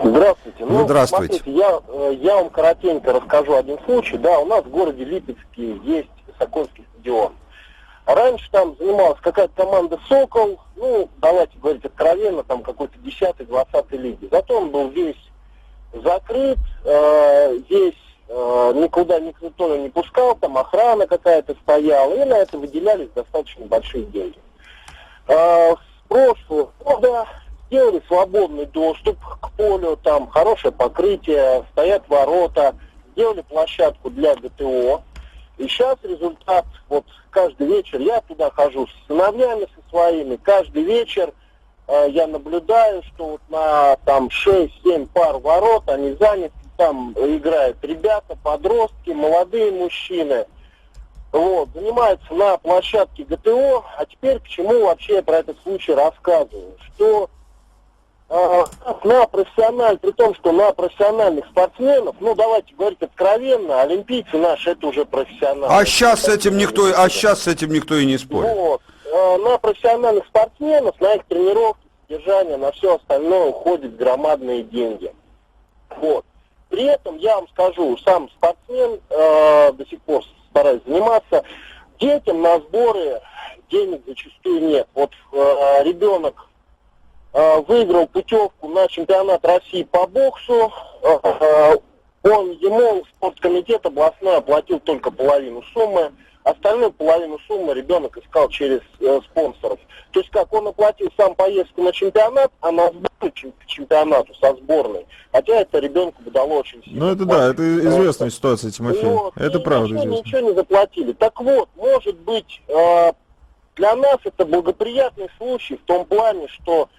Здравствуйте. Ну, здравствуйте. Смотрите, я, э, я вам коротенько расскажу один случай. Да, у нас в городе Липецке есть Сокольский стадион. Раньше там занималась какая-то команда «Сокол», ну, давайте говорить откровенно, там какой-то 10-20 лиги. Зато он был весь закрыт, э, весь Э, никуда никто не пускал, там охрана какая-то стояла, и на это выделялись достаточно большие деньги. Э, с прошлого года сделали свободный доступ к полю, там хорошее покрытие, стоят ворота, сделали площадку для ГТО. И сейчас результат, вот каждый вечер я туда хожу с сыновьями со своими, каждый вечер э, я наблюдаю, что вот на там 6-7 пар ворот они заняты там играют ребята, подростки, молодые мужчины. Вот, занимаются на площадке ГТО. А теперь к чему вообще я про этот случай рассказываю? Что э, на профессиональ, при том, что на профессиональных спортсменов, ну давайте говорить откровенно, олимпийцы наши это уже профессионалы. А сейчас с этим никто, а сейчас с этим никто и не спорит. Вот, э, на профессиональных спортсменов, на их тренировки, содержание, на все остальное уходят громадные деньги. Вот. При этом я вам скажу, сам спортсмен э, до сих пор стараюсь заниматься. Детям на сборы денег зачастую нет. Вот э, ребенок э, выиграл путевку на чемпионат России по боксу. Э, он ему спорткомитет областной оплатил только половину суммы. Остальную половину суммы ребенок искал через э, спонсоров. То есть как он оплатил сам поездку на чемпионат, а на сборы к чемпионату со сборной. Хотя это ребенку бы дало очень сильно. Ну это да, это известная ситуация, Тимофей. Вот, это правда ничего, ничего не заплатили. Так вот, может быть, э, для нас это благоприятный случай в том плане, что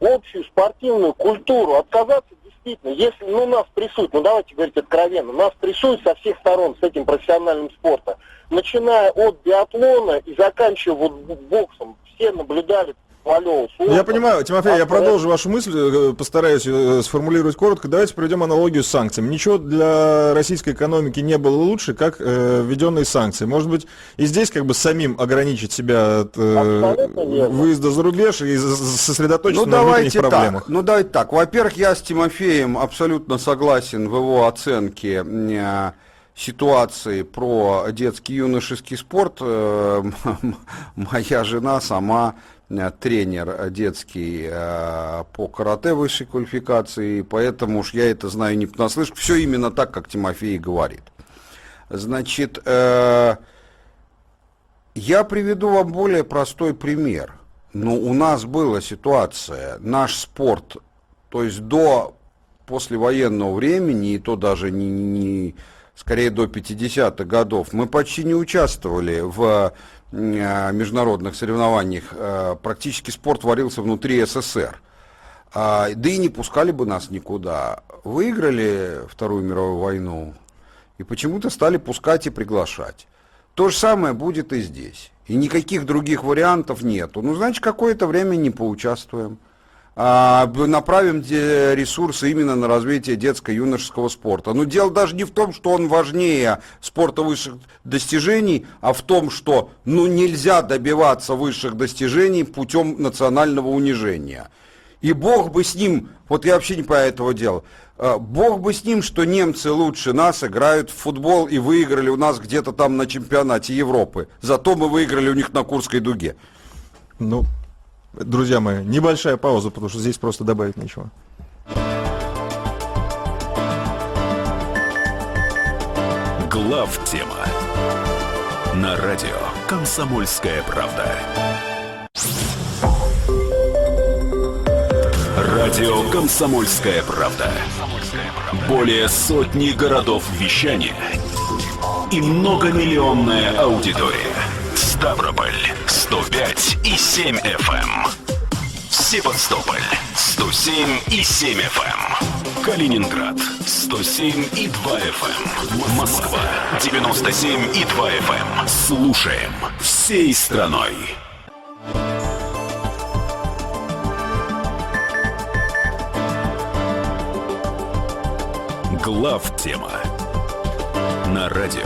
общую спортивную культуру отказаться действительно, если ну, нас прессуют, ну давайте говорить откровенно, нас прессуют со всех сторон с этим профессиональным спортом. Начиная от биатлона и заканчивая вот боксом, все наблюдали Алло, я понимаю, Тимофей, а, я продолжу вашу мысль, э, постараюсь э, сформулировать коротко. Давайте проведем аналогию с санкциями. Ничего для российской экономики не было лучше, как э, введенные санкции. Может быть, и здесь как бы самим ограничить себя от э, выезда за рубеж и сосредоточиться ну, на внутренних проблемах. Так. Ну давайте так. Во-первых, я с Тимофеем абсолютно согласен в его оценке э, ситуации про детский юношеский спорт. Э, *laughs* моя жена сама тренер детский э, по карате высшей квалификации, поэтому уж я это знаю не понаслышке. Все именно так, как Тимофей говорит. Значит, я приведу вам более простой пример. Ну, у нас была ситуация, наш спорт, то есть до послевоенного времени, и то даже не, не скорее до 50-х годов, мы почти не участвовали в э, международных соревнованиях. Э, практически спорт варился внутри СССР. А, да и не пускали бы нас никуда. Выиграли Вторую мировую войну и почему-то стали пускать и приглашать. То же самое будет и здесь. И никаких других вариантов нету. Ну, значит, какое-то время не поучаствуем. А, направим ресурсы именно на развитие детско-юношеского спорта. Но дело даже не в том, что он важнее спорта высших достижений, а в том, что ну, нельзя добиваться высших достижений путем национального унижения. И бог бы с ним, вот я вообще не понимаю этого дела, бог бы с ним, что немцы лучше нас играют в футбол и выиграли у нас где-то там на чемпионате Европы. Зато мы выиграли у них на Курской дуге. Ну, друзья мои, небольшая пауза, потому что здесь просто добавить нечего. Глав тема на радио Комсомольская правда. Радио Комсомольская правда. Более сотни городов вещания и многомиллионная аудитория. Ставрополь 105 и 7 FM. Эм. Севастополь 107 и 7 FM. Эм. Калининград 107 и 2 FM. Эм. Москва 97 и 2 FM. Слушаем всей страной. Глав тема на радио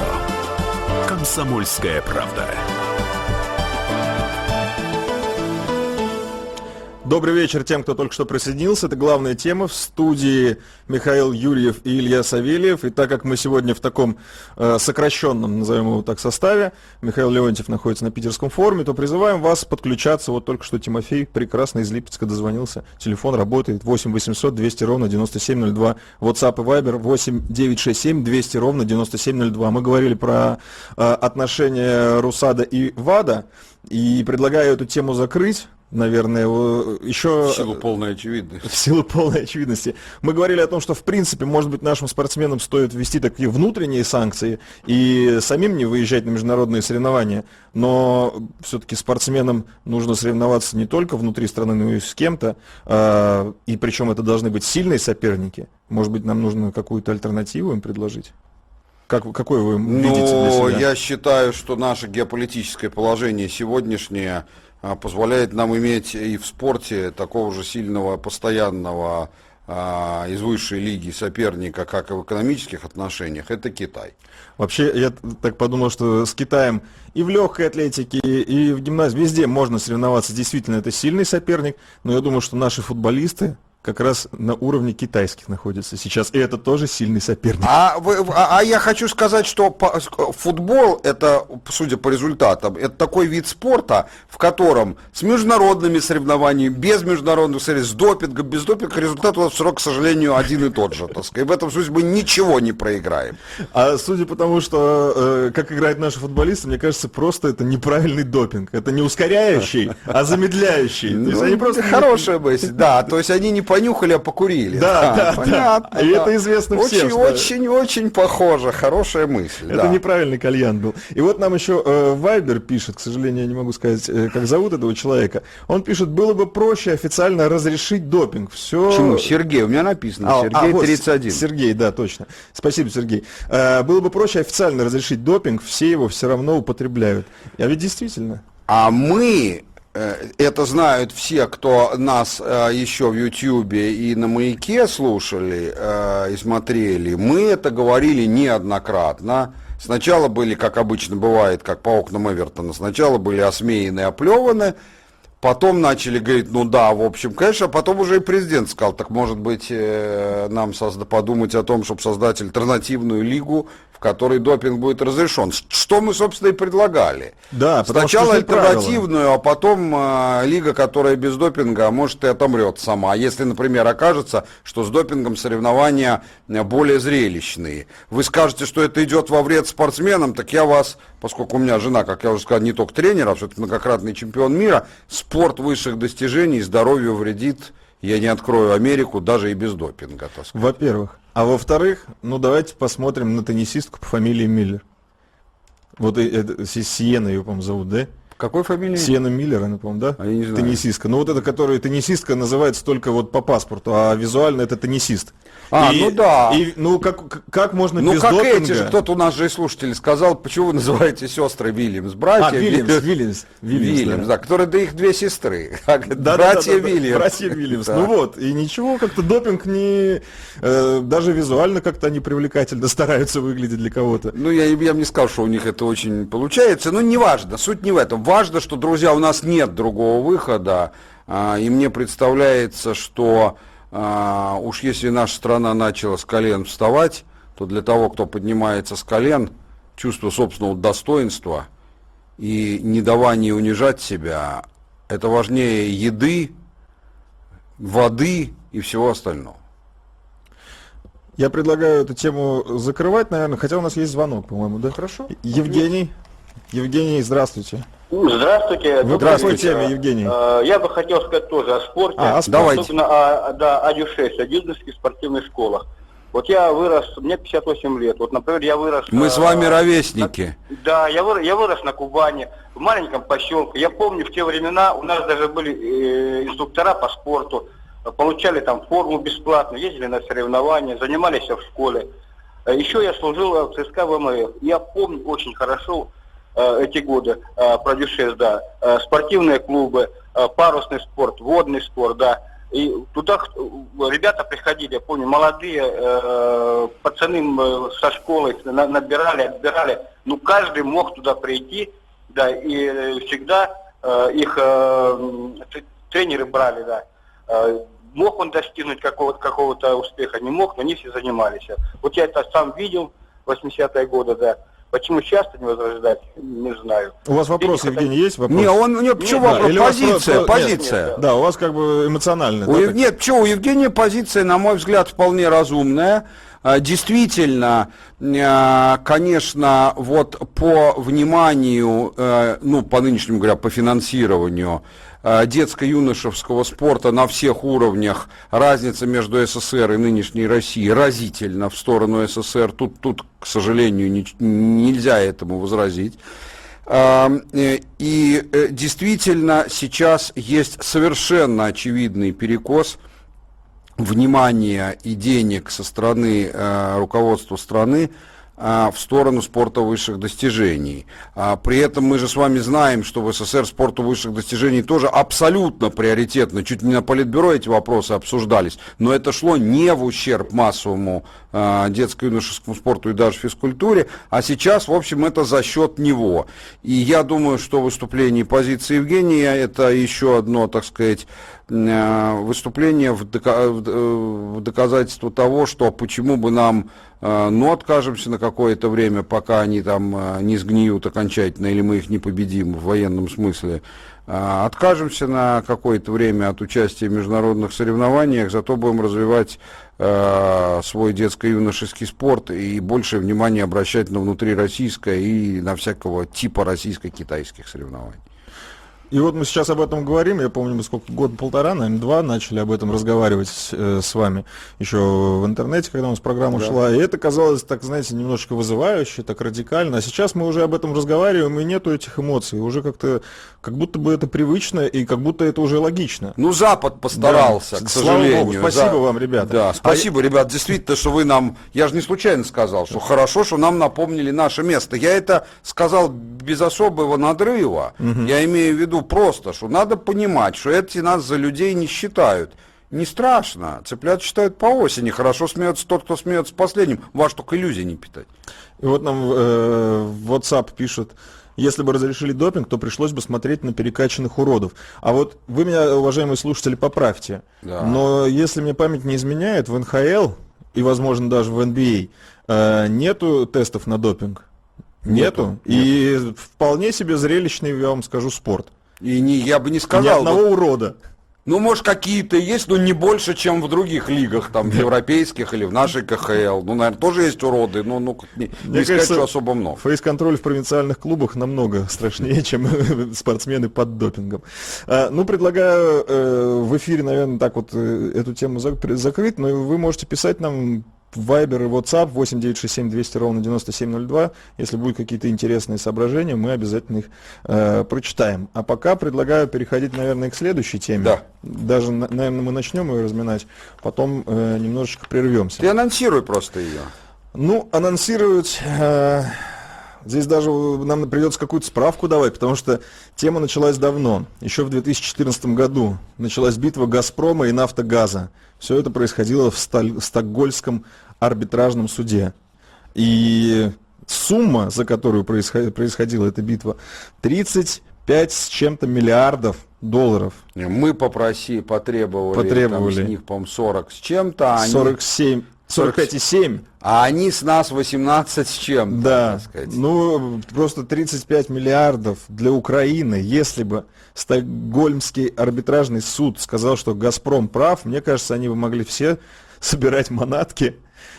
Комсомольская правда. Добрый вечер тем, кто только что присоединился. Это главная тема в студии Михаил Юрьев и Илья Савельев. И так как мы сегодня в таком э, сокращенном, назовем его так, составе, Михаил Леонтьев находится на питерском форуме, то призываем вас подключаться. Вот только что Тимофей прекрасно из Липецка дозвонился. Телефон работает 8 800 200 ровно 9702. WhatsApp и Viber 8 967 200 ровно 9702. Мы говорили про э, отношения Русада и ВАДА. И предлагаю эту тему закрыть наверное, еще... В силу полной очевидности. *laughs* В силу полной очевидности. Мы говорили о том, что, в принципе, может быть, нашим спортсменам стоит ввести такие внутренние санкции и самим не выезжать на международные соревнования. Но все-таки спортсменам нужно соревноваться не только внутри страны, но и с кем-то. А, и причем это должны быть сильные соперники. Может быть, нам нужно какую-то альтернативу им предложить? Как, какой вы видите для себя? Я считаю, что наше геополитическое положение сегодняшнее позволяет нам иметь и в спорте такого же сильного, постоянного а, из высшей лиги соперника, как и в экономических отношениях, это Китай. Вообще, я так подумал, что с Китаем и в легкой атлетике, и в гимназии, везде можно соревноваться. Действительно, это сильный соперник, но я думаю, что наши футболисты как раз на уровне китайских находится сейчас. И это тоже сильный соперник. А, вы, а, а я хочу сказать, что по, футбол, это, судя по результатам, это такой вид спорта, в котором с международными соревнованиями, без международных соревнований, с допингом, без допинга, результат у нас срок, к сожалению, один и тот же. Так сказать. И в этом смысле мы ничего не проиграем. А судя по тому, что э, как играют наши футболисты, мне кажется, просто это неправильный допинг. Это не ускоряющий, а замедляющий. Ну, просто... Хорошая мысль, да. То есть они не понюхали, а покурили. Да, да, понятно. Да. И да. это известно очень, всем. Очень, очень, похоже. Хорошая мысль. Это да. неправильный кальян был. И вот нам еще э, Вайбер пишет, к сожалению, я не могу сказать, э, как зовут этого человека. Он пишет, было бы проще официально разрешить допинг. Все... Почему? Сергей, у меня написано. А, Сергей а, вот, 31. Сергей, да, точно. Спасибо, Сергей. Э, было бы проще официально разрешить допинг, все его все равно употребляют. А ведь действительно. А мы это знают все, кто нас э, еще в Ютьюбе и на Маяке слушали э, и смотрели. Мы это говорили неоднократно. Сначала были, как обычно бывает, как по окнам Эвертона, сначала были осмеяны оплеваны, потом начали говорить, ну да, в общем, конечно, а потом уже и президент сказал, так может быть нам созда- подумать о том, чтобы создать альтернативную лигу, которой допинг будет разрешен. Что мы, собственно, и предлагали. Да, Сначала альтернативную, правила. а потом э, лига, которая без допинга, а может и отомрет сама. Если, например, окажется, что с допингом соревнования более зрелищные. Вы скажете, что это идет во вред спортсменам, так я вас, поскольку у меня жена, как я уже сказал, не только тренер, а все-таки многократный чемпион мира, спорт высших достижений здоровью вредит я не открою Америку даже и без допинга. Во-первых. А во-вторых, ну давайте посмотрим на теннисистку по фамилии Миллер. Вот это, Сиена ее, по-моему, зовут, да? Какой фамилия? Сиена Миллер, она, по-моему, да? А я не знаю. Теннисистка. Ну вот это, которая теннисистка называется только вот по паспорту, а визуально это теннисист. А, и, ну да. И, ну как, как можно ну, без как допинга... эти же, кто-то у нас же и слушатель сказал, почему вы называете сестры Вильямс, братья а, Вильямс, Вильямс, Вильямс, Вильямс да. да, которые, да их две сестры, *laughs* да, братья да, да, Вильямс. Братья Вильямс, ну вот, и ничего, как-то допинг не, э, даже визуально как-то они привлекательно *laughs* стараются выглядеть для кого-то. Ну я, я бы не сказал, что у них это очень получается, но неважно, суть не в этом, важно, что, друзья, у нас нет другого выхода, А, и мне представляется, что а, уж если наша страна начала с колен вставать, то для того, кто поднимается с колен, чувство собственного достоинства и недавание унижать себя, это важнее еды, воды и всего остального. Я предлагаю эту тему закрывать, наверное, хотя у нас есть звонок, по-моему, да? Хорошо. Евгений. Евгений, здравствуйте. Здравствуйте. Вы по какой теме, Евгений? Э, я бы хотел сказать тоже о спорте. А, о спорте. Давайте. Особенно о, да, о ДЮ-6, о Дюдинских спортивных школах. Вот я вырос, мне 58 лет. Вот, например, я вырос... Мы э, с вами ровесники. На, да, я вырос, я вырос на Кубани, в маленьком поселке. Я помню, в те времена у нас даже были э, инструктора по спорту. Получали там форму бесплатно, ездили на соревнования, занимались в школе. Э, Еще я служил в ЦСКА ВМФ. Я помню очень хорошо э, эти годы, э, продюсер, да, э, спортивные клубы, э, парусный спорт, водный спорт, да. И туда ребята приходили, я помню, молодые э, пацаны э, со школы набирали, отбирали. Ну, каждый мог туда прийти, да, и э, всегда э, их э, тренеры брали, да. Э, мог он достигнуть какого-то какого успеха, не мог, но они все занимались. Вот я это сам видел в 80-е годы, да. Почему часто не возрождать, не знаю. У вас вопрос, Денег Евгений, есть вопрос? Не, он, у него почему нет, вопрос? Да, позиция, просто, позиция. Нет, нет, да. да, у вас как бы эмоциональная. У, да, нет, почему, у Евгения позиция, на мой взгляд, вполне разумная. А, действительно, а, конечно, вот по вниманию, э, ну, по нынешнему говоря, по финансированию, детско-юношеского спорта на всех уровнях, разница между СССР и нынешней Россией разительно в сторону СССР. Тут, тут к сожалению, не, нельзя этому возразить. Э, и э, действительно сейчас есть совершенно очевидный перекос внимания и денег со стороны руководства страны в сторону спорта высших достижений. А, при этом мы же с вами знаем, что в СССР спорту высших достижений тоже абсолютно приоритетно, чуть не на политбюро эти вопросы обсуждались, но это шло не в ущерб массовому а, детско-юношескому спорту и даже физкультуре, а сейчас, в общем, это за счет него. И я думаю, что выступление позиции Евгения это еще одно, так сказать, выступление в, доказательство того, что почему бы нам но откажемся на какое-то время, пока они там не сгниют окончательно, или мы их не победим в военном смысле. Откажемся на какое-то время от участия в международных соревнованиях, зато будем развивать свой детско-юношеский спорт и больше внимания обращать на внутрироссийское и на всякого типа российско-китайских соревнований. И вот мы сейчас об этом говорим, я помню, мы сколько, год-полтора, наверное, два начали об этом разговаривать с, э, с вами еще в интернете, когда у нас программа да. шла, и это казалось, так, знаете, немножечко вызывающе, так радикально, а сейчас мы уже об этом разговариваем, и нету этих эмоций, уже как-то, как будто бы это привычно, и как будто это уже логично. Ну, Запад постарался, да, к сожалению. Богу, спасибо За... вам, ребята. Да, спасибо, а... ребят, действительно, что вы нам, я же не случайно сказал, что хорошо, что нам напомнили наше место. Я это сказал без особого надрыва, угу. я имею в виду просто, что надо понимать, что эти нас за людей не считают. Не страшно. Цыплят считают по осени. Хорошо смеется тот, кто смеется последним. Ваш только иллюзий не питать. И вот нам э, в WhatsApp пишут, если бы разрешили допинг, то пришлось бы смотреть на перекачанных уродов. А вот вы меня, уважаемые слушатели, поправьте. Да. Но если мне память не изменяет, в НХЛ и, возможно, даже в NBA э, нету тестов на допинг. Нету. нету. И нету. вполне себе зрелищный, я вам скажу, спорт. И не, я бы не сказал. Ни одного вот, урода. Ну, может, какие-то есть, но не больше, чем в других лигах, там, в *laughs* европейских или в нашей КХЛ. Ну, наверное, тоже есть уроды, но ну, не, Мне не сказать, что особо много. Фейс-контроль в провинциальных клубах намного страшнее, *laughs* чем *laughs* спортсмены под допингом. А, ну, предлагаю э, в эфире, наверное, так вот э, эту тему закрыть, но вы можете писать нам Вайбер и WhatsApp 8967 200 ровно 9702. Если будут какие-то интересные соображения, мы обязательно их э, прочитаем. А пока предлагаю переходить, наверное, к следующей теме. Да. Даже, наверное, мы начнем ее разминать, потом э, немножечко прервемся. Ты анонсируй просто ее. Ну, анонсировать... Э, Здесь даже нам придется какую-то справку давать, потому что тема началась давно. Еще в 2014 году началась битва «Газпрома» и «Нафтогаза». Все это происходило в Стокгольском арбитражном суде. И сумма, за которую происходила эта битва, 35 5 с чем-то миллиардов долларов. Мы попроси, потребовали, потребовали. Там, с них, по-моему, 40 с чем-то. А 47. 45,7. А они с нас 18 с чем Да, ну просто 35 миллиардов для Украины. Если бы Стокгольмский арбитражный суд сказал, что «Газпром» прав, мне кажется, они бы могли все собирать манатки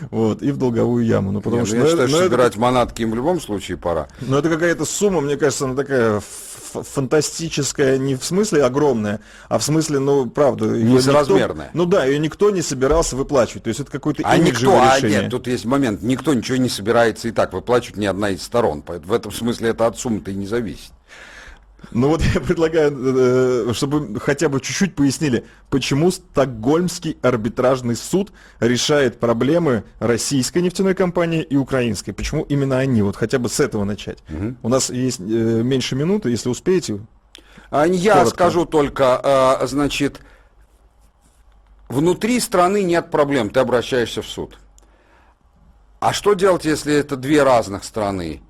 вот, и в долговую яму. Ну, потому Нет, что, я ну, считаю, ну, что собирать это... манатки им в любом случае пора. Ну, это какая-то сумма, мне кажется, она такая фантастическая, не в смысле огромная, а в смысле, ну, правда... Несоразмерная. Никто, ну да, ее никто не собирался выплачивать. То есть это какой-то а никто, решение. А нет, тут есть момент, никто ничего не собирается и так выплачивать ни одна из сторон. В этом смысле это от суммы-то и не зависит. Ну вот я предлагаю, э, чтобы хотя бы чуть-чуть пояснили, почему Стокгольмский арбитражный суд решает проблемы российской нефтяной компании и украинской. Почему именно они? Вот хотя бы с этого начать. Угу. У нас есть э, меньше минуты, если успеете. А, я коротко. скажу только, а, значит, внутри страны нет проблем, ты обращаешься в суд. А что делать, если это две разных страны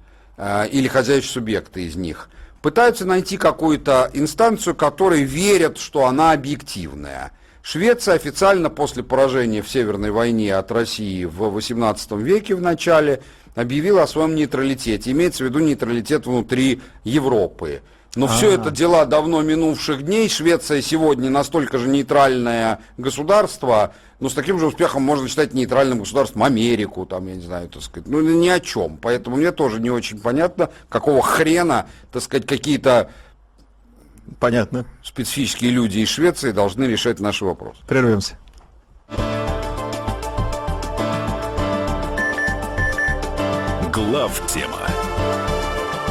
или хозяйственные субъекты из них? Пытаются найти какую-то инстанцию, которой верят, что она объективная. Швеция официально после поражения в Северной войне от России в XVIII веке в начале объявила о своем нейтралитете. Имеется в виду нейтралитет внутри Европы. Но А-а-а. все это дела давно минувших дней. Швеция сегодня настолько же нейтральное государство, но с таким же успехом можно считать нейтральным государством Америку, там, я не знаю, так сказать. Ну, ни о чем. Поэтому мне тоже не очень понятно, какого хрена, так сказать, какие-то Понятно. Специфические люди из Швеции должны решать наши вопросы. Прервемся. Глав тема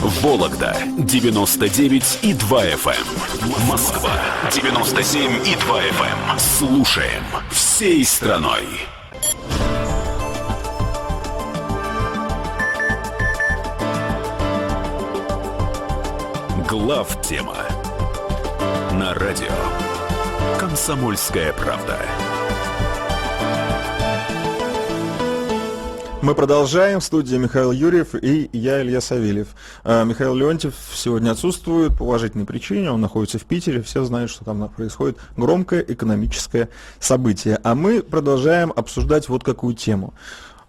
Вологда 99 и 2 FM. Эм. Москва 97 и 2 FM. Эм. Слушаем всей страной. Глав тема на радио. Комсомольская правда. Мы продолжаем. В студии Михаил Юрьев и я, Илья Савельев. А, Михаил Леонтьев сегодня отсутствует по уважительной причине. Он находится в Питере. Все знают, что там происходит громкое экономическое событие. А мы продолжаем обсуждать вот какую тему.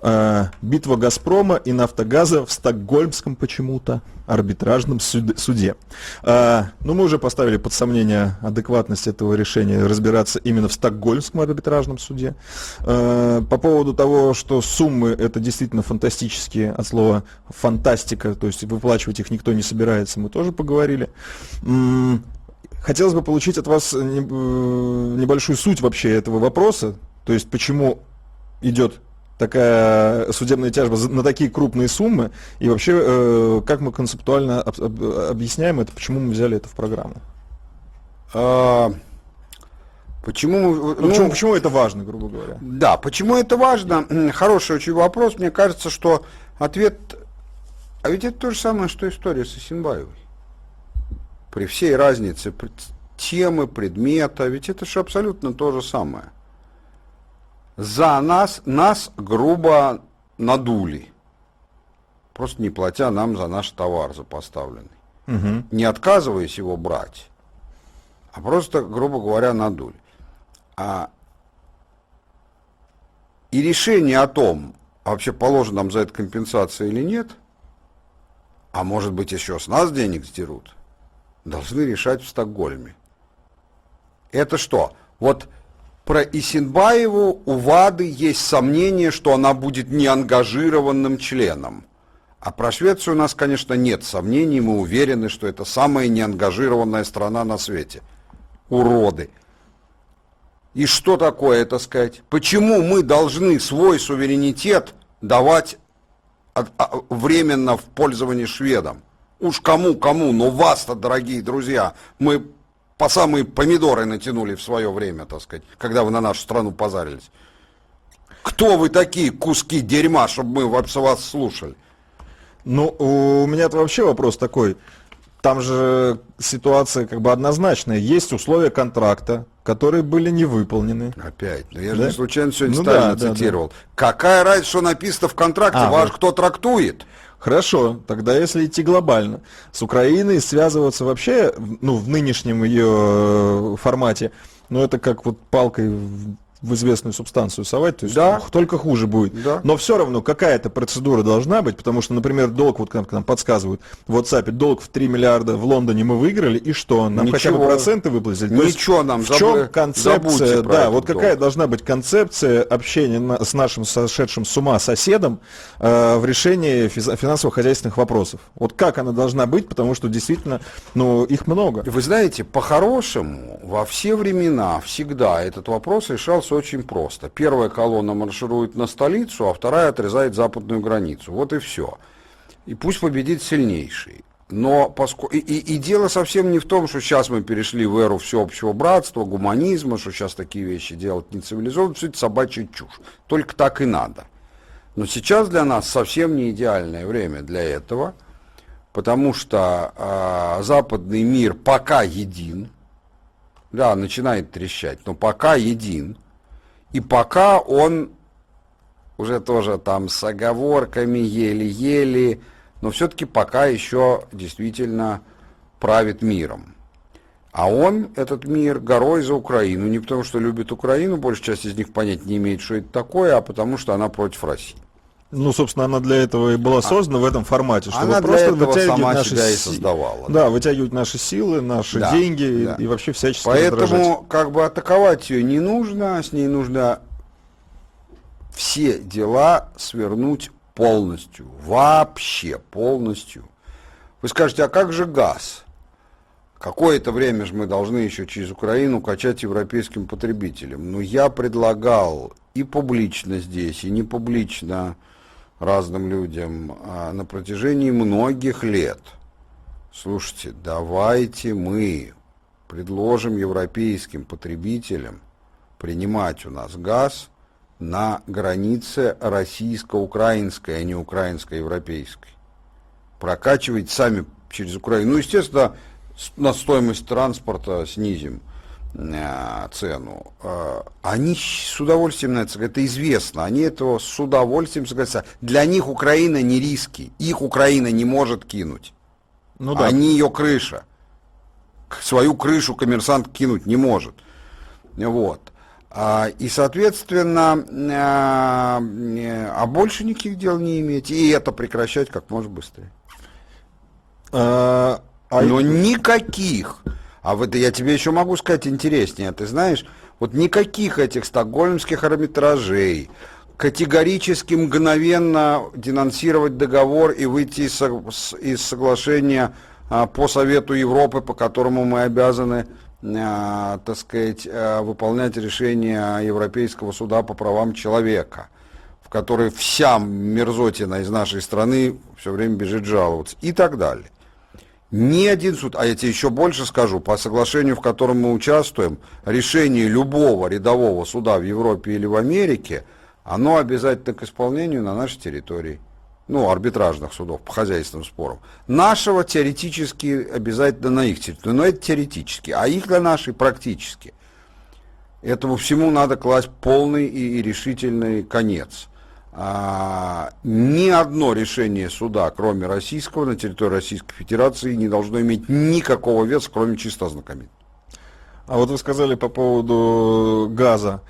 Э, битва «Газпрома» и «Нафтогаза» в Стокгольмском почему-то арбитражном суде. Э, ну, мы уже поставили под сомнение адекватность этого решения разбираться именно в Стокгольмском арбитражном суде. Э, по поводу того, что суммы это действительно фантастические, от слова фантастика, то есть выплачивать их никто не собирается, мы тоже поговорили. Хотелось бы получить от вас небольшую суть вообще этого вопроса, то есть почему идет такая судебная тяжба на такие крупные суммы? И вообще, э, как мы концептуально об, об, объясняем это, почему мы взяли это в программу? А, почему, ну, ну, почему, почему это важно, грубо говоря? Да, почему это важно? Хороший очень вопрос. Мне кажется, что ответ... А ведь это то же самое, что история с Исенбаевой. При всей разнице темы, предмета, ведь это же абсолютно то же самое за нас, нас грубо надули, просто не платя нам за наш товар за поставленный. Угу. Не отказываясь его брать, а просто, грубо говоря, надули. А и решение о том, а вообще положена нам за это компенсация или нет, а может быть еще с нас денег сдерут, должны решать в Стокгольме. Это что? Вот про Исинбаеву у ВАДы есть сомнение, что она будет неангажированным членом. А про Швецию у нас, конечно, нет сомнений, мы уверены, что это самая неангажированная страна на свете. Уроды. И что такое это сказать? Почему мы должны свой суверенитет давать а, временно в пользование шведам? Уж кому-кому, но вас-то, дорогие друзья, мы по самые помидоры натянули в свое время, так сказать, когда вы на нашу страну позарились. Кто вы такие куски дерьма, чтобы мы вас слушали? Ну, у меня-то вообще вопрос такой. Там же ситуация как бы однозначная. Есть условия контракта, которые были не выполнены. Опять. Но я да? же не случайно сегодня ну, Сталина да, цитировал. Да, да. Какая разница, что написано в контракте? А, Ваш вот. кто трактует? Хорошо, тогда если идти глобально, с Украиной связываться вообще, ну, в нынешнем ее э, формате, ну, это как вот палкой в известную субстанцию совать, то есть да. только хуже будет. Да. Но все равно какая-то процедура должна быть, потому что, например, долг, вот как нам подсказывают в WhatsApp, долг в 3 миллиарда в Лондоне мы выиграли, и что? Нам Ничего. хотя бы проценты выплатили? Ничего нам, В чем концепция, да, вот какая долг. должна быть концепция общения на, с нашим сошедшим с ума соседом э, в решении финансово-хозяйственных вопросов? Вот как она должна быть, потому что действительно, ну, их много. Вы знаете, по-хорошему, во все времена, всегда этот вопрос решался все очень просто. Первая колонна марширует на столицу, а вторая отрезает западную границу. Вот и все. И пусть победит сильнейший. Но поскольку... И, и, и дело совсем не в том, что сейчас мы перешли в эру всеобщего братства, гуманизма, что сейчас такие вещи делать не цивилизованно, все это собачья чушь. Только так и надо. Но сейчас для нас совсем не идеальное время для этого, потому что э, западный мир пока един, да, начинает трещать, но пока един – и пока он уже тоже там с оговорками, еле-еле, но все-таки пока еще действительно правит миром. А он, этот мир, горой за Украину. Не потому, что любит Украину, большая часть из них понять не имеет, что это такое, а потому, что она против России. Ну, собственно, она для этого и была создана а, в этом формате, чтобы она просто для этого сама наши себя и создавала. Да, да, вытягивать наши силы, наши да, деньги да. И, и вообще всячески Поэтому раздражать. как бы атаковать ее не нужно, с ней нужно все дела свернуть полностью, вообще полностью. Вы скажете, а как же газ? Какое-то время же мы должны еще через Украину качать европейским потребителям. Но я предлагал и публично здесь, и не публично разным людям а на протяжении многих лет. Слушайте, давайте мы предложим европейским потребителям принимать у нас газ на границе российско-украинской, а не украинско-европейской. Прокачивать сами через Украину. Ну, естественно, на стоимость транспорта снизим. Э, цену, э, они с удовольствием на это это известно, они этого с удовольствием согласятся. Для них Украина не риски, их Украина не может кинуть. Ну, да. Они ее крыша. Свою крышу коммерсант кинуть не может. Вот. А, и, соответственно, а, а больше никаких дел не иметь. И это прекращать как можно быстрее. А, а Но никаких а вот я тебе еще могу сказать интереснее. Ты знаешь, вот никаких этих стокгольмских арбитражей, категорически мгновенно денонсировать договор и выйти из, из соглашения а, по Совету Европы, по которому мы обязаны, а, так сказать, а, выполнять решение Европейского суда по правам человека, в который вся мерзотина из нашей страны все время бежит жаловаться и так далее. Ни один суд, а я тебе еще больше скажу, по соглашению, в котором мы участвуем, решение любого рядового суда в Европе или в Америке, оно обязательно к исполнению на нашей территории. Ну, арбитражных судов по хозяйственным спорам. Нашего теоретически обязательно на их территории. Но это теоретически, а их для нашей практически. Этому всему надо класть полный и решительный конец а, ни одно решение суда, кроме российского, на территории Российской Федерации не должно иметь никакого веса, кроме чисто ознакомительного. А вот вы сказали по поводу газа.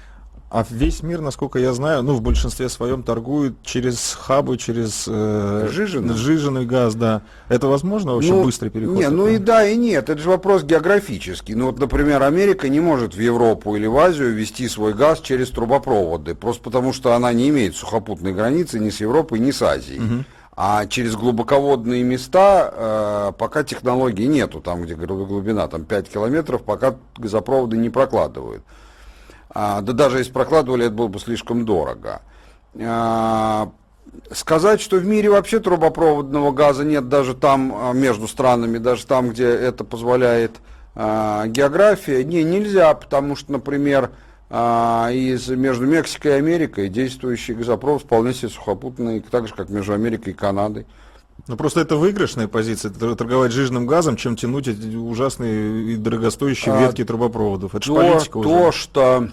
А весь мир, насколько я знаю, ну, в большинстве своем торгует через хабы, через э, Жижина. жиженый газ, да. Это возможно вообще ну, быстрый переход? Не, ну и да, и нет. Это же вопрос географический. Ну, вот, например, Америка не может в Европу или в Азию вести свой газ через трубопроводы, просто потому что она не имеет сухопутной границы ни с Европой, ни с Азией. Угу. А через глубоководные места э, пока технологий нету, там, где глубина там 5 километров, пока газопроводы не прокладывают. А, да даже если прокладывали, это было бы слишком дорого. А, сказать, что в мире вообще трубопроводного газа нет даже там, а, между странами, даже там, где это позволяет география, не, нельзя, потому что, например, из, между Мексикой и Америкой действующий газопровод вполне себе сухопутный, так же, как между Америкой и Канадой. Ну просто это выигрышная позиция, торговать жирным газом, чем тянуть эти ужасные и дорогостоящие а, ветки трубопроводов. Это то, политика уже. То, что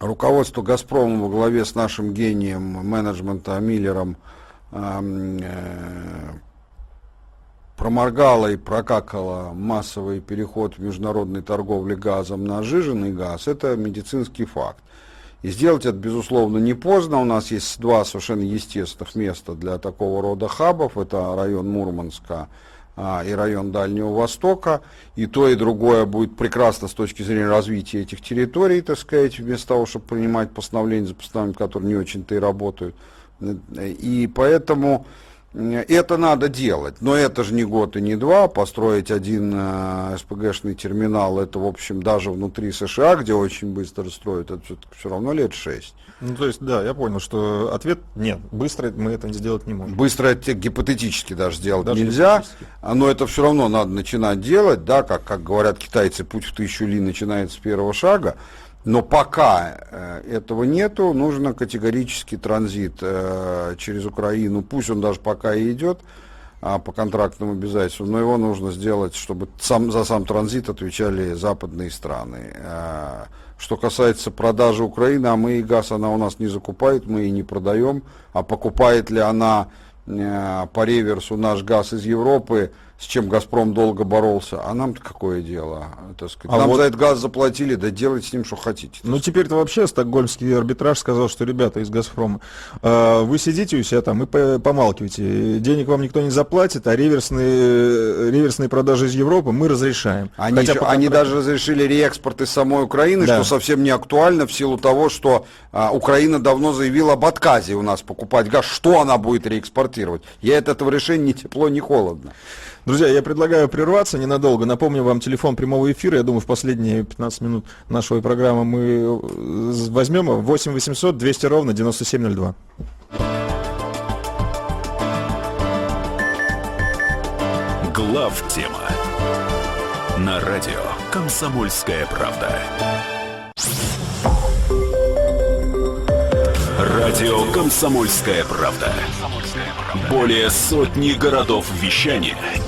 руководство «Газпрома» во главе с нашим гением менеджмента Миллером э, проморгало и прокакало массовый переход в международной торговле газом на жиженный газ, это медицинский факт. И сделать это, безусловно, не поздно. У нас есть два совершенно естественных места для такого рода хабов. Это район Мурманска а, и район Дальнего Востока. И то, и другое будет прекрасно с точки зрения развития этих территорий, так сказать, вместо того, чтобы принимать постановления за постановлением, которые не очень-то и работают. И поэтому это надо делать, но это же не год и не два. Построить один э, СПГшный терминал, это, в общем, даже внутри США, где очень быстро строят, это все равно лет шесть. Ну, то есть, да, я понял, что ответ нет, быстро мы это сделать не можем. Быстро это гипотетически даже сделать даже нельзя, но это все равно надо начинать делать, да, как, как говорят китайцы, путь в тысячу ли начинается с первого шага. Но пока э, этого нету, нужно категорически транзит э, через Украину, пусть он даже пока и идет а, по контрактным обязательствам, но его нужно сделать, чтобы сам, за сам транзит отвечали западные страны. Э, что касается продажи Украины, а мы и газ она у нас не закупает, мы и не продаем, а покупает ли она по реверсу наш газ из Европы, с чем «Газпром» долго боролся. А нам-то какое дело? Так сказать. А Нам вот... за этот газ заплатили, да делайте с ним, что хотите. Ну, теперь-то вообще стокгольмский арбитраж сказал, что, ребята из «Газпрома», э, вы сидите у себя там и помалкиваете. Денег вам никто не заплатит, а реверсные, реверсные продажи из Европы мы разрешаем. Они, Хотя еще, они даже разрешили реэкспорт из самой Украины, да. что совсем не актуально в силу того, что а, Украина давно заявила об отказе у нас покупать газ. Что она будет реэкспортировать? Я от этого решения ни тепло, ни холодно. Друзья, я предлагаю прерваться ненадолго. Напомню вам телефон прямого эфира. Я думаю, в последние 15 минут нашей программы мы э, возьмем 8 800 200 ровно 9702. Глав тема на радио Комсомольская правда. Радио Комсомольская правда. Более сотни городов вещания –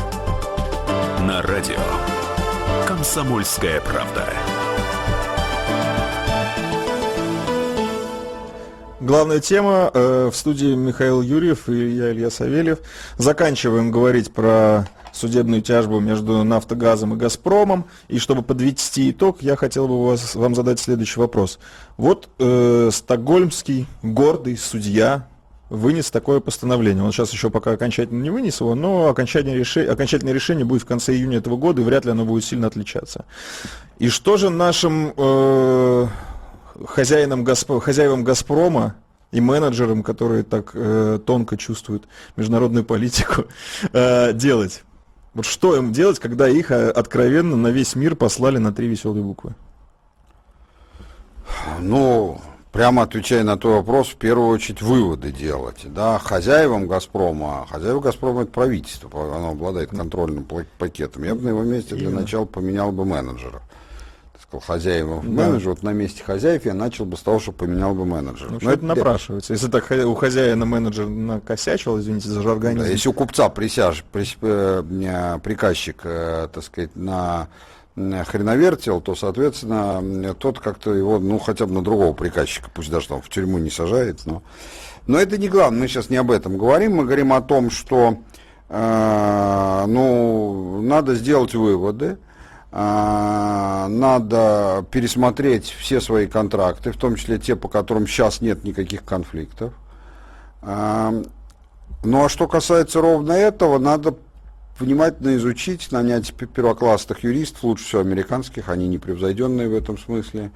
на радио «Комсомольская правда». Главная тема э, в студии Михаил Юрьев и я, Илья Савельев. Заканчиваем говорить про судебную тяжбу между «Нафтогазом» и «Газпромом». И чтобы подвести итог, я хотел бы вас, вам задать следующий вопрос. Вот э, стокгольмский гордый судья вынес такое постановление. Он сейчас еще пока окончательно не вынес его, но окончательное решение, окончательное решение будет в конце июня этого года, и вряд ли оно будет сильно отличаться. И что же нашим э, хозяинам, Газп... хозяевам «Газпрома» и менеджерам, которые так э, тонко чувствуют международную политику, э, делать? Вот что им делать, когда их э, откровенно на весь мир послали на три веселые буквы? Ну, прямо отвечая на твой вопрос, в первую очередь выводы делать. Да, хозяевам «Газпрома», а хозяева «Газпрома» — это правительство, оно обладает контрольным пакетом. Я бы на его месте для начала поменял бы менеджера. Ты сказал, хозяева да. менеджер, вот на месте хозяев я начал бы с того, что поменял бы менеджера. Ну, Но это напрашивается. Если так у хозяина менеджер накосячил, извините за жаргонизм. Да, если у купца присяж, при, э, приказчик, э, так сказать, на хреновертел, то, соответственно, тот как-то его, ну, хотя бы на другого приказчика, пусть даже там в тюрьму не сажает, но... Но это не главное, мы сейчас не об этом говорим, мы говорим о том, что, э, ну, надо сделать выводы, э, надо пересмотреть все свои контракты, в том числе те, по которым сейчас нет никаких конфликтов. Э, ну, а что касается ровно этого, надо внимательно изучить, нанять первоклассных юристов, лучше всего американских, они непревзойденные в этом смысле,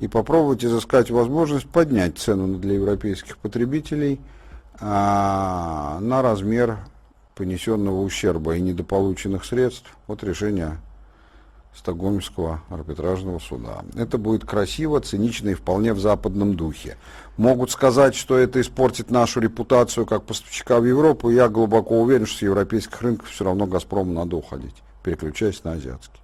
и попробовать изыскать возможность поднять цену для европейских потребителей а, на размер понесенного ущерба и недополученных средств от решения Стокгольмского арбитражного суда. Это будет красиво, цинично и вполне в западном духе. Могут сказать, что это испортит нашу репутацию как поставщика в Европу. Я глубоко уверен, что с европейских рынков все равно «Газпрому» надо уходить, переключаясь на азиатский.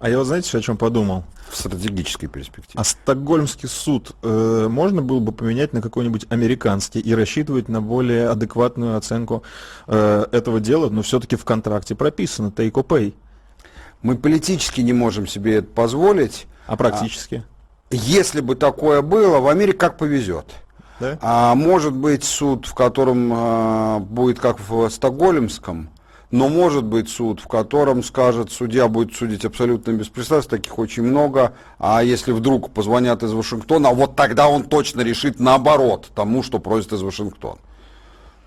А я вот знаете, о чем подумал? В стратегической перспективе. А Стокгольмский суд э, можно было бы поменять на какой-нибудь американский и рассчитывать на более адекватную оценку э, этого дела, но все-таки в контракте прописано take or pay. Мы политически не можем себе это позволить. А практически? А, если бы такое было, в Америке как повезет. Да? А может быть суд, в котором а, будет как в Стокгольмском, но может быть суд, в котором скажет, судья будет судить абсолютно беспристрастно, таких очень много, а если вдруг позвонят из Вашингтона, вот тогда он точно решит наоборот тому, что просит из Вашингтона.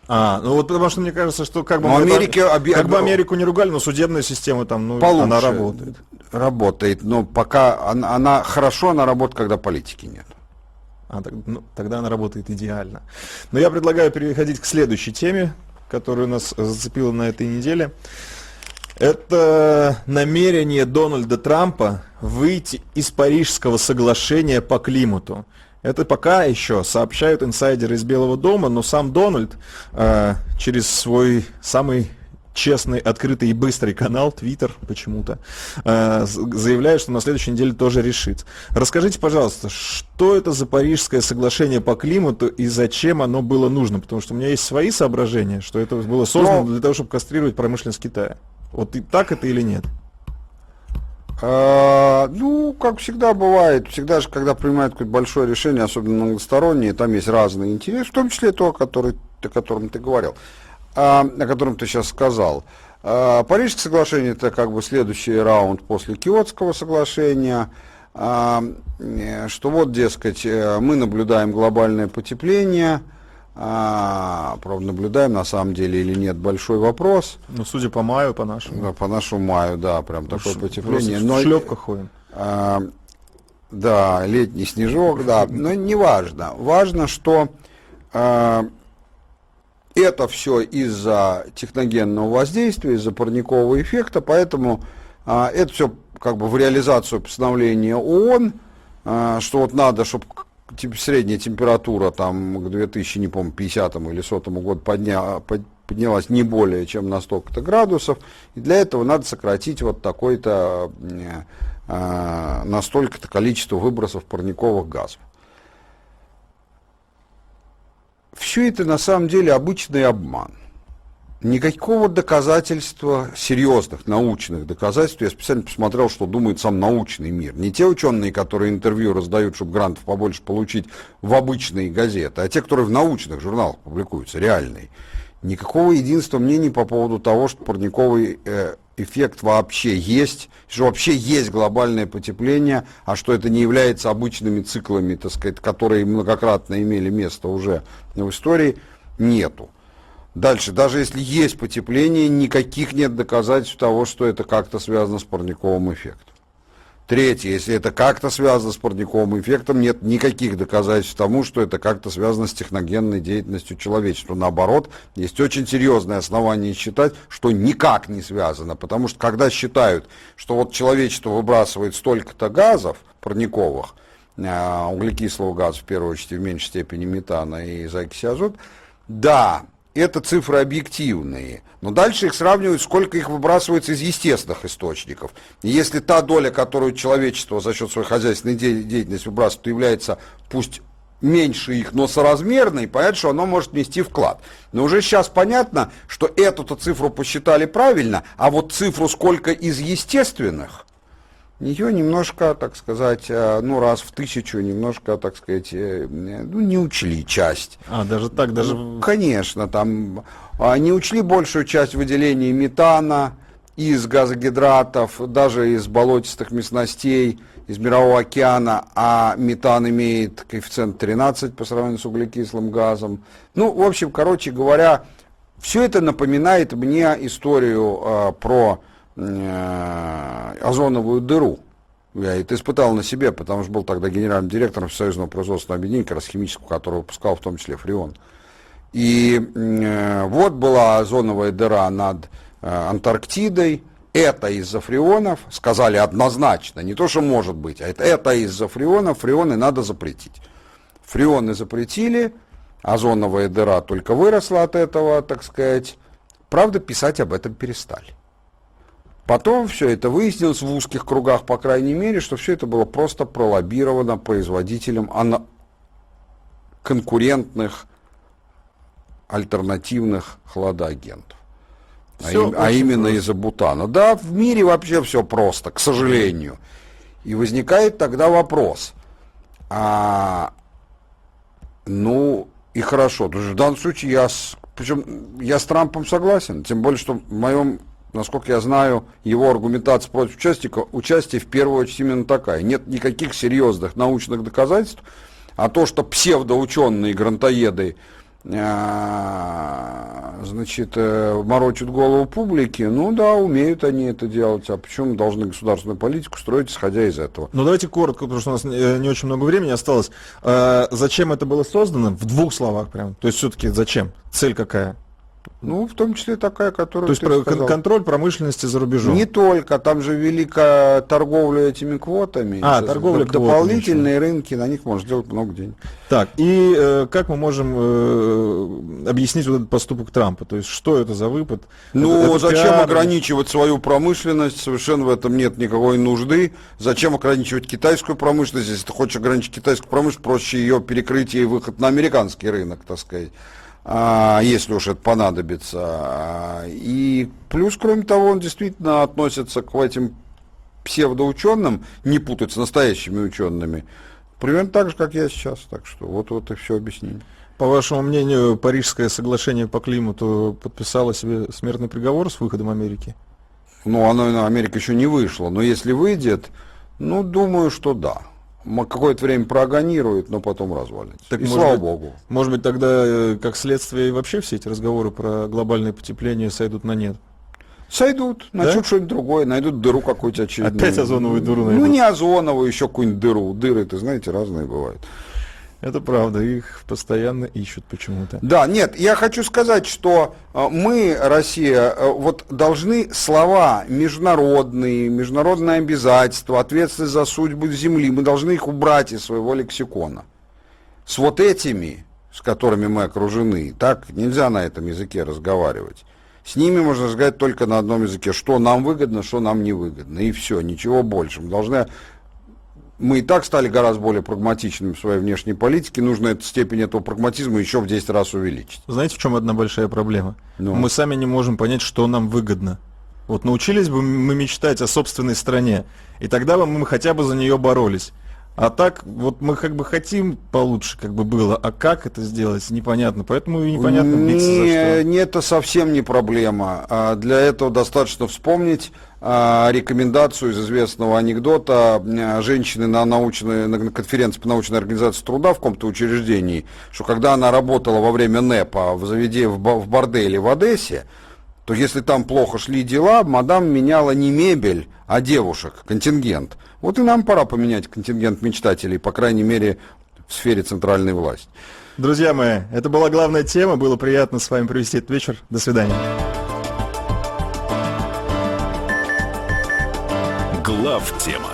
А, ну вот потому что мне кажется, что как бы, мы Америке, это, как бы Америку не ругали, но судебная система там, ну, Получше она работает. Работает, но пока она, она хорошо, она работает, когда политики нет. А, так, ну, тогда она работает идеально. Но я предлагаю переходить к следующей теме, которая нас зацепила на этой неделе. Это намерение Дональда Трампа выйти из Парижского соглашения по климату. Это пока еще сообщают инсайдеры из Белого дома, но сам Дональд э, через свой самый честный, открытый и быстрый канал, Твиттер почему-то, э, заявляет, что на следующей неделе тоже решит. Расскажите, пожалуйста, что это за Парижское соглашение по климату и зачем оно было нужно? Потому что у меня есть свои соображения, что это было создано но... для того, чтобы кастрировать промышленность Китая. Вот и так это или нет? А, ну, как всегда бывает, всегда же, когда принимают какое-то большое решение, особенно многостороннее, там есть разные интересы, в том числе то, о, который, о котором ты говорил, а, о котором ты сейчас сказал. А, Парижское соглашение это как бы следующий раунд после Киотского соглашения, а, что вот, дескать, э, мы наблюдаем глобальное потепление, а, правда, наблюдаем на самом деле или нет, большой вопрос. Ну, судя по маю, по нашему. Да, по нашему маю, да, прям ну, такое потепление. Но, в шлепках ходим. А, да, летний снежок, да, но не важно. Важно, что а, это все из-за техногенного воздействия, из-за парникового эффекта, поэтому а, это все как бы в реализацию постановления ООН, а, что вот надо, чтобы типа, средняя температура там к 2000, не помню, 50 или 100 году подня, под, поднялась не более чем на столько-то градусов, и для этого надо сократить вот такое-то, э, э, настолько-то количество выбросов парниковых газов. Все это на самом деле обычный обман никакого доказательства, серьезных научных доказательств, я специально посмотрел, что думает сам научный мир. Не те ученые, которые интервью раздают, чтобы грантов побольше получить в обычные газеты, а те, которые в научных журналах публикуются, реальные. Никакого единства мнений по поводу того, что парниковый э, эффект вообще есть, что вообще есть глобальное потепление, а что это не является обычными циклами, так сказать, которые многократно имели место уже в истории, нету. Дальше, даже если есть потепление, никаких нет доказательств того, что это как-то связано с парниковым эффектом. Третье, если это как-то связано с парниковым эффектом, нет никаких доказательств тому, что это как-то связано с техногенной деятельностью человечества. Наоборот, есть очень серьезное основание считать, что никак не связано, потому что когда считают, что вот человечество выбрасывает столько-то газов парниковых, э, углекислого газа в первую очередь, в меньшей степени метана и закиси азот, да, это цифры объективные. Но дальше их сравнивают, сколько их выбрасывается из естественных источников. И если та доля, которую человечество за счет своей хозяйственной деятельности выбрасывает, является пусть меньше их, но соразмерной, понятно, что оно может нести вклад. Но уже сейчас понятно, что эту-то цифру посчитали правильно, а вот цифру сколько из естественных – ее немножко, так сказать, э, ну, раз в тысячу, немножко, так сказать, э, ну, не учли часть. А, даже так, даже... Ну, конечно, там а, не учли большую часть выделения метана из газогидратов, даже из болотистых местностей, из Мирового океана, а метан имеет коэффициент 13 по сравнению с углекислым газом. Ну, в общем, короче говоря, все это напоминает мне историю э, про озоновую дыру. Я это испытал на себе, потому что был тогда генеральным директором Союзного производственного объединения, как раз химического, который выпускал в том числе фреон. И э, вот была озоновая дыра над э, Антарктидой, это из-за фреонов, сказали однозначно, не то, что может быть, а это, это из-за фреонов, фреоны надо запретить. Фреоны запретили, озоновая дыра только выросла от этого, так сказать. Правда, писать об этом перестали. Потом все это выяснилось в узких кругах, по крайней мере, что все это было просто пролоббировано производителем конкурентных альтернативных хладоагентов. А, им, а именно из-за бутана. Да, в мире вообще все просто, к сожалению. И возникает тогда вопрос. А, ну, и хорошо. В данном случае я с, причем я с Трампом согласен. Тем более, что в моем, насколько я знаю, его аргументация против участника, участия в первую очередь именно такая. Нет никаких серьезных научных доказательств, а то, что псевдоученые грантоеды а, значит, э, морочат голову публике, ну да, умеют они это делать, а почему должны государственную политику строить, исходя из этого? Ну давайте коротко, потому что у нас э, не очень много времени осталось. Зачем это было создано? В двух словах прям. То есть все-таки зачем? Цель какая? Ну, в том числе такая, которая... То есть про, сказал. контроль промышленности за рубежом. Не только, там же великая торговля этими квотами. А, торговля Дополнительные квотами, рынки, на них можно сделать много денег. Так, и э, как мы можем э, объяснить вот этот поступок Трампа? То есть, что это за выпад? Ну, это, это зачем пиар... ограничивать свою промышленность? Совершенно в этом нет никакой нужды. Зачем ограничивать китайскую промышленность? Если ты хочешь ограничить китайскую промышленность, проще ее перекрыть и выход на американский рынок, так сказать. А, если уж это понадобится. И плюс, кроме того, он действительно относится к этим псевдоученым, не путать с настоящими учеными, примерно так же, как я сейчас. Так что вот, вот и все объяснение. По вашему мнению, Парижское соглашение по климату подписало себе смертный приговор с выходом Америки? Ну, оно, Америка еще не вышла, но если выйдет, ну, думаю, что да какое-то время прогонирует, но потом развалится. Так, и слава быть, богу. Может быть, тогда, э, как следствие, вообще все эти разговоры про глобальное потепление сойдут на нет? Сойдут, начнут да? что-нибудь другое, найдут дыру какую-то очередную. Опять озоновую дыру найдут. Ну, не озоновую, еще какую-нибудь дыру. Дыры, ты знаете, разные бывают. Это правда, их постоянно ищут почему-то. Да, нет, я хочу сказать, что э, мы, Россия, э, вот должны слова международные, международные обязательства, ответственность за судьбу Земли, мы должны их убрать из своего лексикона. С вот этими, с которыми мы окружены, так нельзя на этом языке разговаривать. С ними можно разговаривать только на одном языке, что нам выгодно, что нам не выгодно, и все, ничего больше. Мы должны мы и так стали гораздо более прагматичными в своей внешней политике, нужно эту степень этого прагматизма еще в 10 раз увеличить. Знаете, в чем одна большая проблема? Ну. Мы сами не можем понять, что нам выгодно. Вот научились бы мы мечтать о собственной стране, и тогда бы мы хотя бы за нее боролись. А так, вот мы как бы хотим получше, как бы было, а как это сделать, непонятно. Поэтому и непонятно биться не, за что. Не, это совсем не проблема. А для этого достаточно вспомнить рекомендацию из известного анекдота а, женщины на, научной, на конференции по научной организации труда в каком-то учреждении, что когда она работала во время НЭПа в, заведении, в, в борделе в Одессе, то если там плохо шли дела, мадам меняла не мебель, а девушек, контингент. Вот и нам пора поменять контингент мечтателей, по крайней мере, в сфере центральной власти. Друзья мои, это была главная тема. Было приятно с вами провести этот вечер. До свидания. Глав тема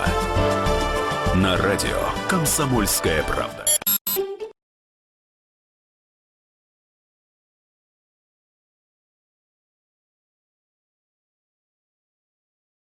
на радио «Комсомольская правда».